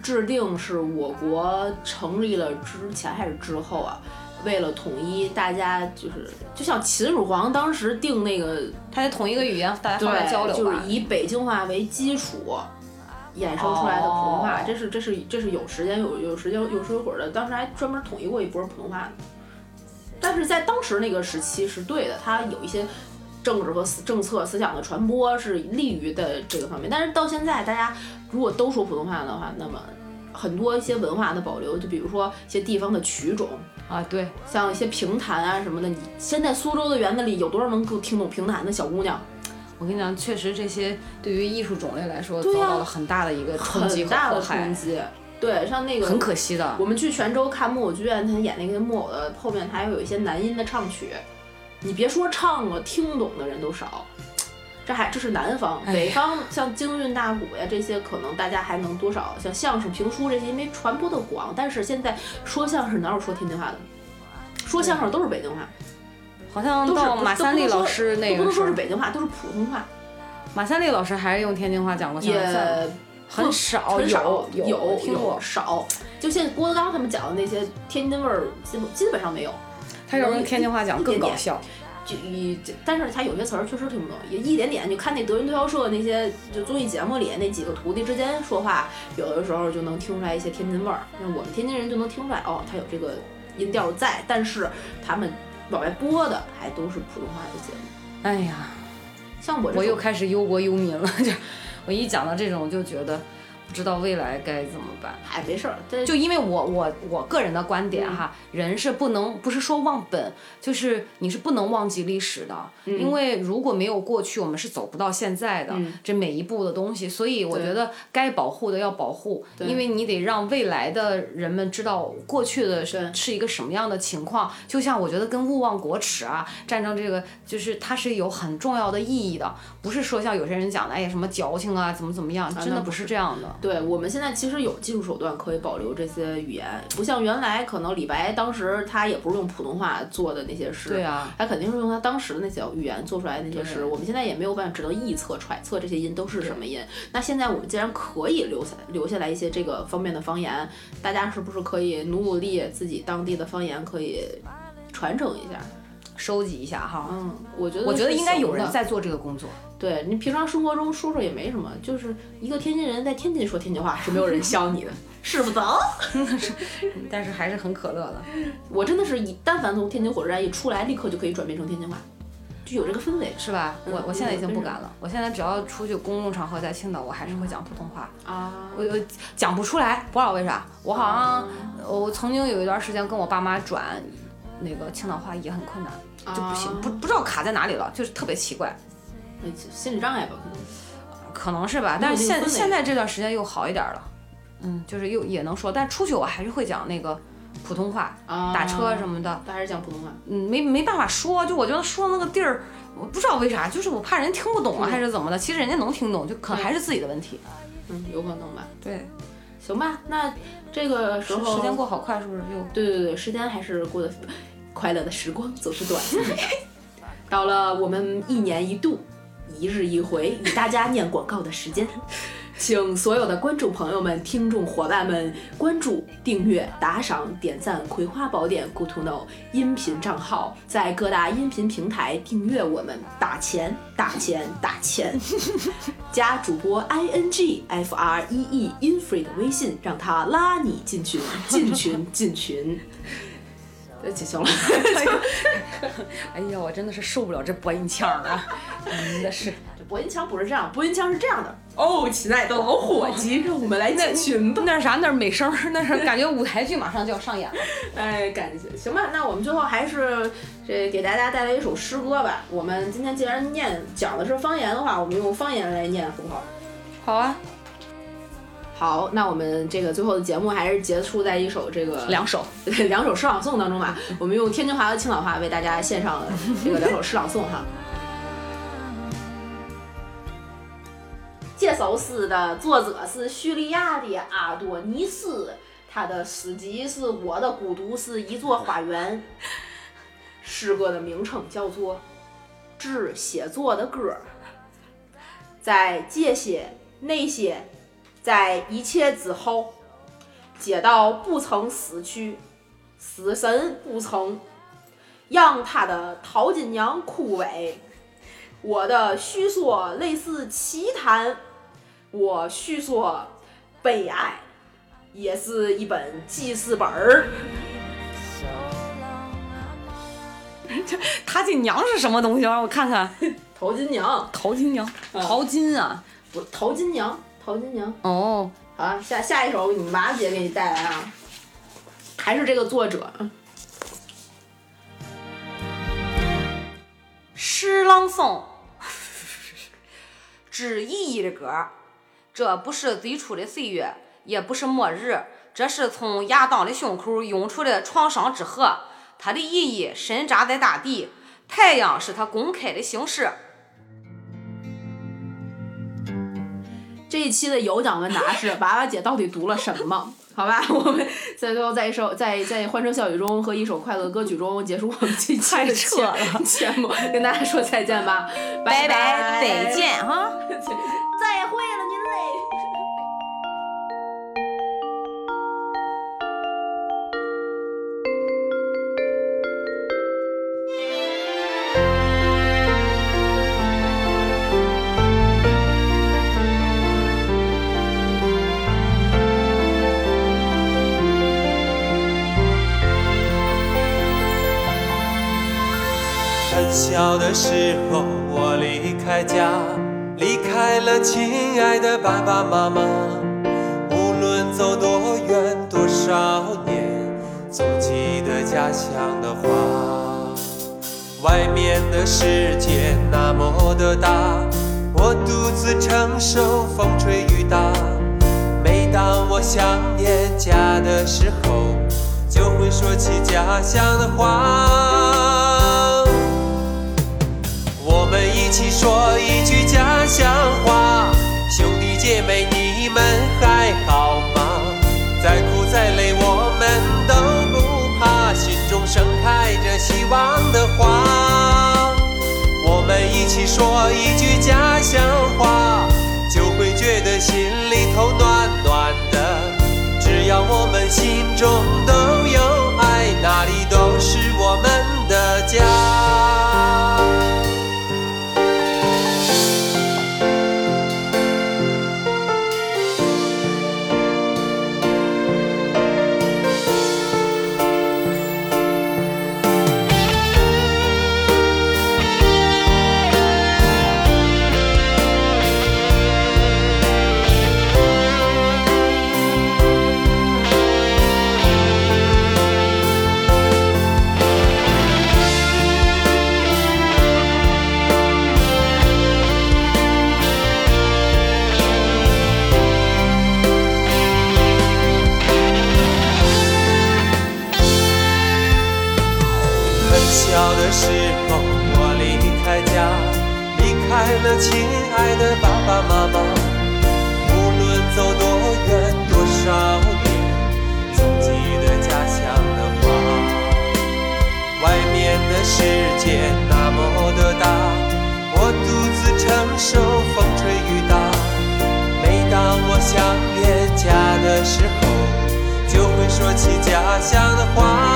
制定是我国成立了之前还是之后啊？为了统一大家，就是就像秦始皇当时定那个，他得统一个语言，大家方便交流吧。就是以北京话为基础。衍生出来的普通话，哦这是这是这是有时间有有时间有时有会儿的，当时还专门统一过一波普通话的。但是在当时那个时期是对的，它有一些政治和思政策思想的传播是利于的这个方面。但是到现在，大家如果都说普通话的话，那么很多一些文化的保留，就比如说一些地方的曲种，啊，对，像一些评弹啊什么的。你现在苏州的园子里有多少能够听懂评弹的小姑娘？我跟你讲，确实这些对于艺术种类来说，遭到了很大的一个冲击和很大的迫害冲，击。对，像那个很可惜的。我们去泉州看木偶剧院，他演那个木偶的后面，还会有一些男音的唱曲。你别说唱了，听懂的人都少。这还这是南方，北方像京韵大鼓呀这些，可能大家还能多少像相声、评书这些，因为传播的广。但是现在说相声哪有说天津话的？说相声都是北京话，好像到马三立老师那都不能说是北京话，都是普通话，马三立老师还是用天津话讲过相声，也很少，很少有有听过有。少。就现在郭德纲他们讲的那些天津味儿，基本基本上没有。他要用天津话讲更搞笑。就一，这但是他有些词儿确实听不懂，也一点点。就看那德云推销社那些就综艺节目里那几个徒弟之间说话，有的时候就能听出来一些天津味儿。那我们天津人就能听出来，哦，他有这个音调在，但是他们往外播的还都是普通话的节目。哎呀，像我这我又开始忧国忧民了。就我一讲到这种，就觉得不知道未来该怎么办。哎没事儿，这就因为我我我个人的观点哈，人是不能不是说忘本，就是你是不能忘记历史的，因为如果没有过去，我们是走不到现在的、这每一步的东西。所以我觉得该保护的要保护，因为你得让未来的人们知道过去的是是一个什么样的情况。就像我觉得跟勿忘国耻啊，战争这个就是它是有很重要的意义的，不是说像有些人讲的哎呀什么矫情啊，怎么怎么样，真的不是这样的。对我们现在其实有技术手段可以保留这些语言，不像原来可能李白当时他也不是用普通话做的那些诗，对啊，他肯定是用他当时的那些语言做出来的那些诗。我们现在也没有办法只能臆测揣测这些音都是什么音。那现在我们既然可以留下留下来一些这个方面的方言，大家是不是可以努努力自己当地的方言可以传承一下？收集一下哈。嗯，我觉得我觉得应该有人在做这个工作。对你平常生活中说说也没什么，就是一个天津人在天津说天津话是没有人削你的，(laughs) 是不是？(laughs) 但是还是很可乐的。我真的是一但凡从天津火车站一出来，立刻就可以转变成天津话，就有这个氛围是吧？我我现在已经不敢嗯了。我现在只要出去公共场合，在青岛，我还是会讲普通话。啊。我我讲不出来，不知道为啥。我好像我曾经有一段时间跟我爸妈转那个青岛话也很困难，就不行，不不知道卡在哪里了，就是特别奇怪。那心理障碍吧，可能。可能是吧，但是现现在这段时间又好一点了。嗯，就是又也能说，但出去我还是会讲那个普通话，啊打车什么的，他还是讲普通话。嗯，没没办法说，就我觉得说那个地儿，我不知道为啥，就是我怕人听不懂啊，嗯还是怎么的？其实人家能听懂，就可能还是自己的问题。嗯，有可能吧。对，行吧，那这个时候时间过好快，是不是又？对对对，时间还是过得快乐的时光总是短暂的。(laughs) 到了我们一年一度、一日一回与大家念广告的时间，请所有的观众朋友们、听众伙伴们关注、订阅、打赏、点赞《葵花宝典 Good to Know》音频账号，在各大音频平台订阅我们，打钱、打钱、打钱。(laughs) 加主播 i n g f r e e infree 的微信，让他拉你进群，进群，进群。(laughs) 呃，就行了。哎呀，(laughs) 我真的是受不了这播音腔了，真的是。这播音腔不是这样，播音腔是这样的。哦，亲爱的老伙计，让我们来进群吧。那啥？那是美声，那是感觉舞台剧马上就要上演了。(laughs) 哎，感谢。行吧，那我们最后还是这给大家带来一首诗歌吧。我们今天既然念讲的是方言的话，我们用方言来念，好不好？好啊，好，那我们这个最后的节目还是结束在一首这个两首。(laughs) 两首诗朗诵当中吧。我们用天津话和青岛话为大家献上这个两首诗朗诵哈。这首诗的作者是叙利亚的阿多尼斯，他的诗集是《我的孤独是一座花园》。诗歌的名称叫做《致写作的歌》。在这些那些，在一切之后，街道不曾死去，死神不曾让他的淘金娘枯萎。我的叙说类似奇谈，我叙说被爱，也是一本记事本儿。这他这娘是什么东西？让我看看。(laughs) 淘金娘淘金娘，淘金啊！不，淘金娘，淘金娘。哦，好啊，下下一首你马姐给你带来啊，还是这个作者。诗朗诵，(laughs) 只意义的歌。这不是最初的岁月，也不是末日，这是从亚当的胸口涌出的创伤之河。它的意义深扎在大地，太阳是它公开的形式。这一期的有奖问答是 (laughs) 娃娃姐到底读了什么？好吧，我们在最后在一首在在欢声笑语中和一首快乐歌曲中结束我们这期的节目，跟大家说再见吧，拜拜拜，再见哈。(laughs) 再会了您嘞。很小的时候，我离开家，爱了亲爱的爸爸妈妈。无论走多远多少年，总记得家乡的话。外面的世界那么的大，我独自承受风吹雨打。每当我想念家的时候，就会说起家乡的话。一起说一句家乡话，兄弟姐妹你们还好吗？再苦再累我们都不怕，心中盛开着希望的花。我们一起说一句家乡话，就会觉得心里头暖暖的。只要我们心中都小的时候，我离开家，离开了亲爱的爸爸妈妈。无论走多远，多少年，总记得家乡的话。外面的世界那么的大，我独自承受风吹雨打。每当我想念家的时候，就会说起家乡的话。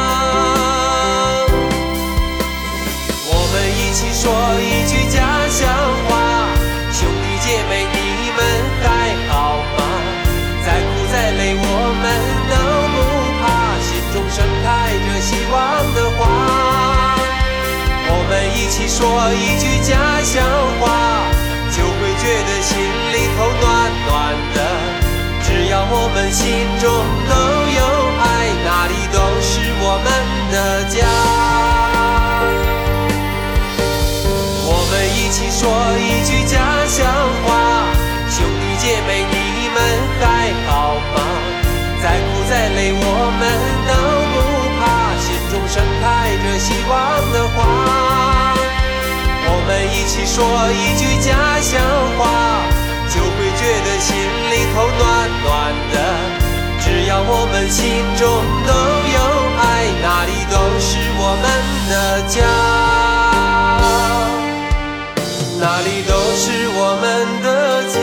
一起说一句家乡话，兄弟姐妹你们还好吗？再苦再累我们都不怕，心中盛开着希望的花。我们一起说一句家乡话，就会觉得心里头暖暖的。只要我们心中都有爱，哪里都是我们的家。再累我们都不怕心中盛开着希望的花。我们一起说一句家乡话就会觉得心里头暖暖的只要我们心中都有爱哪里都是我们的家。哪里都是我们的家。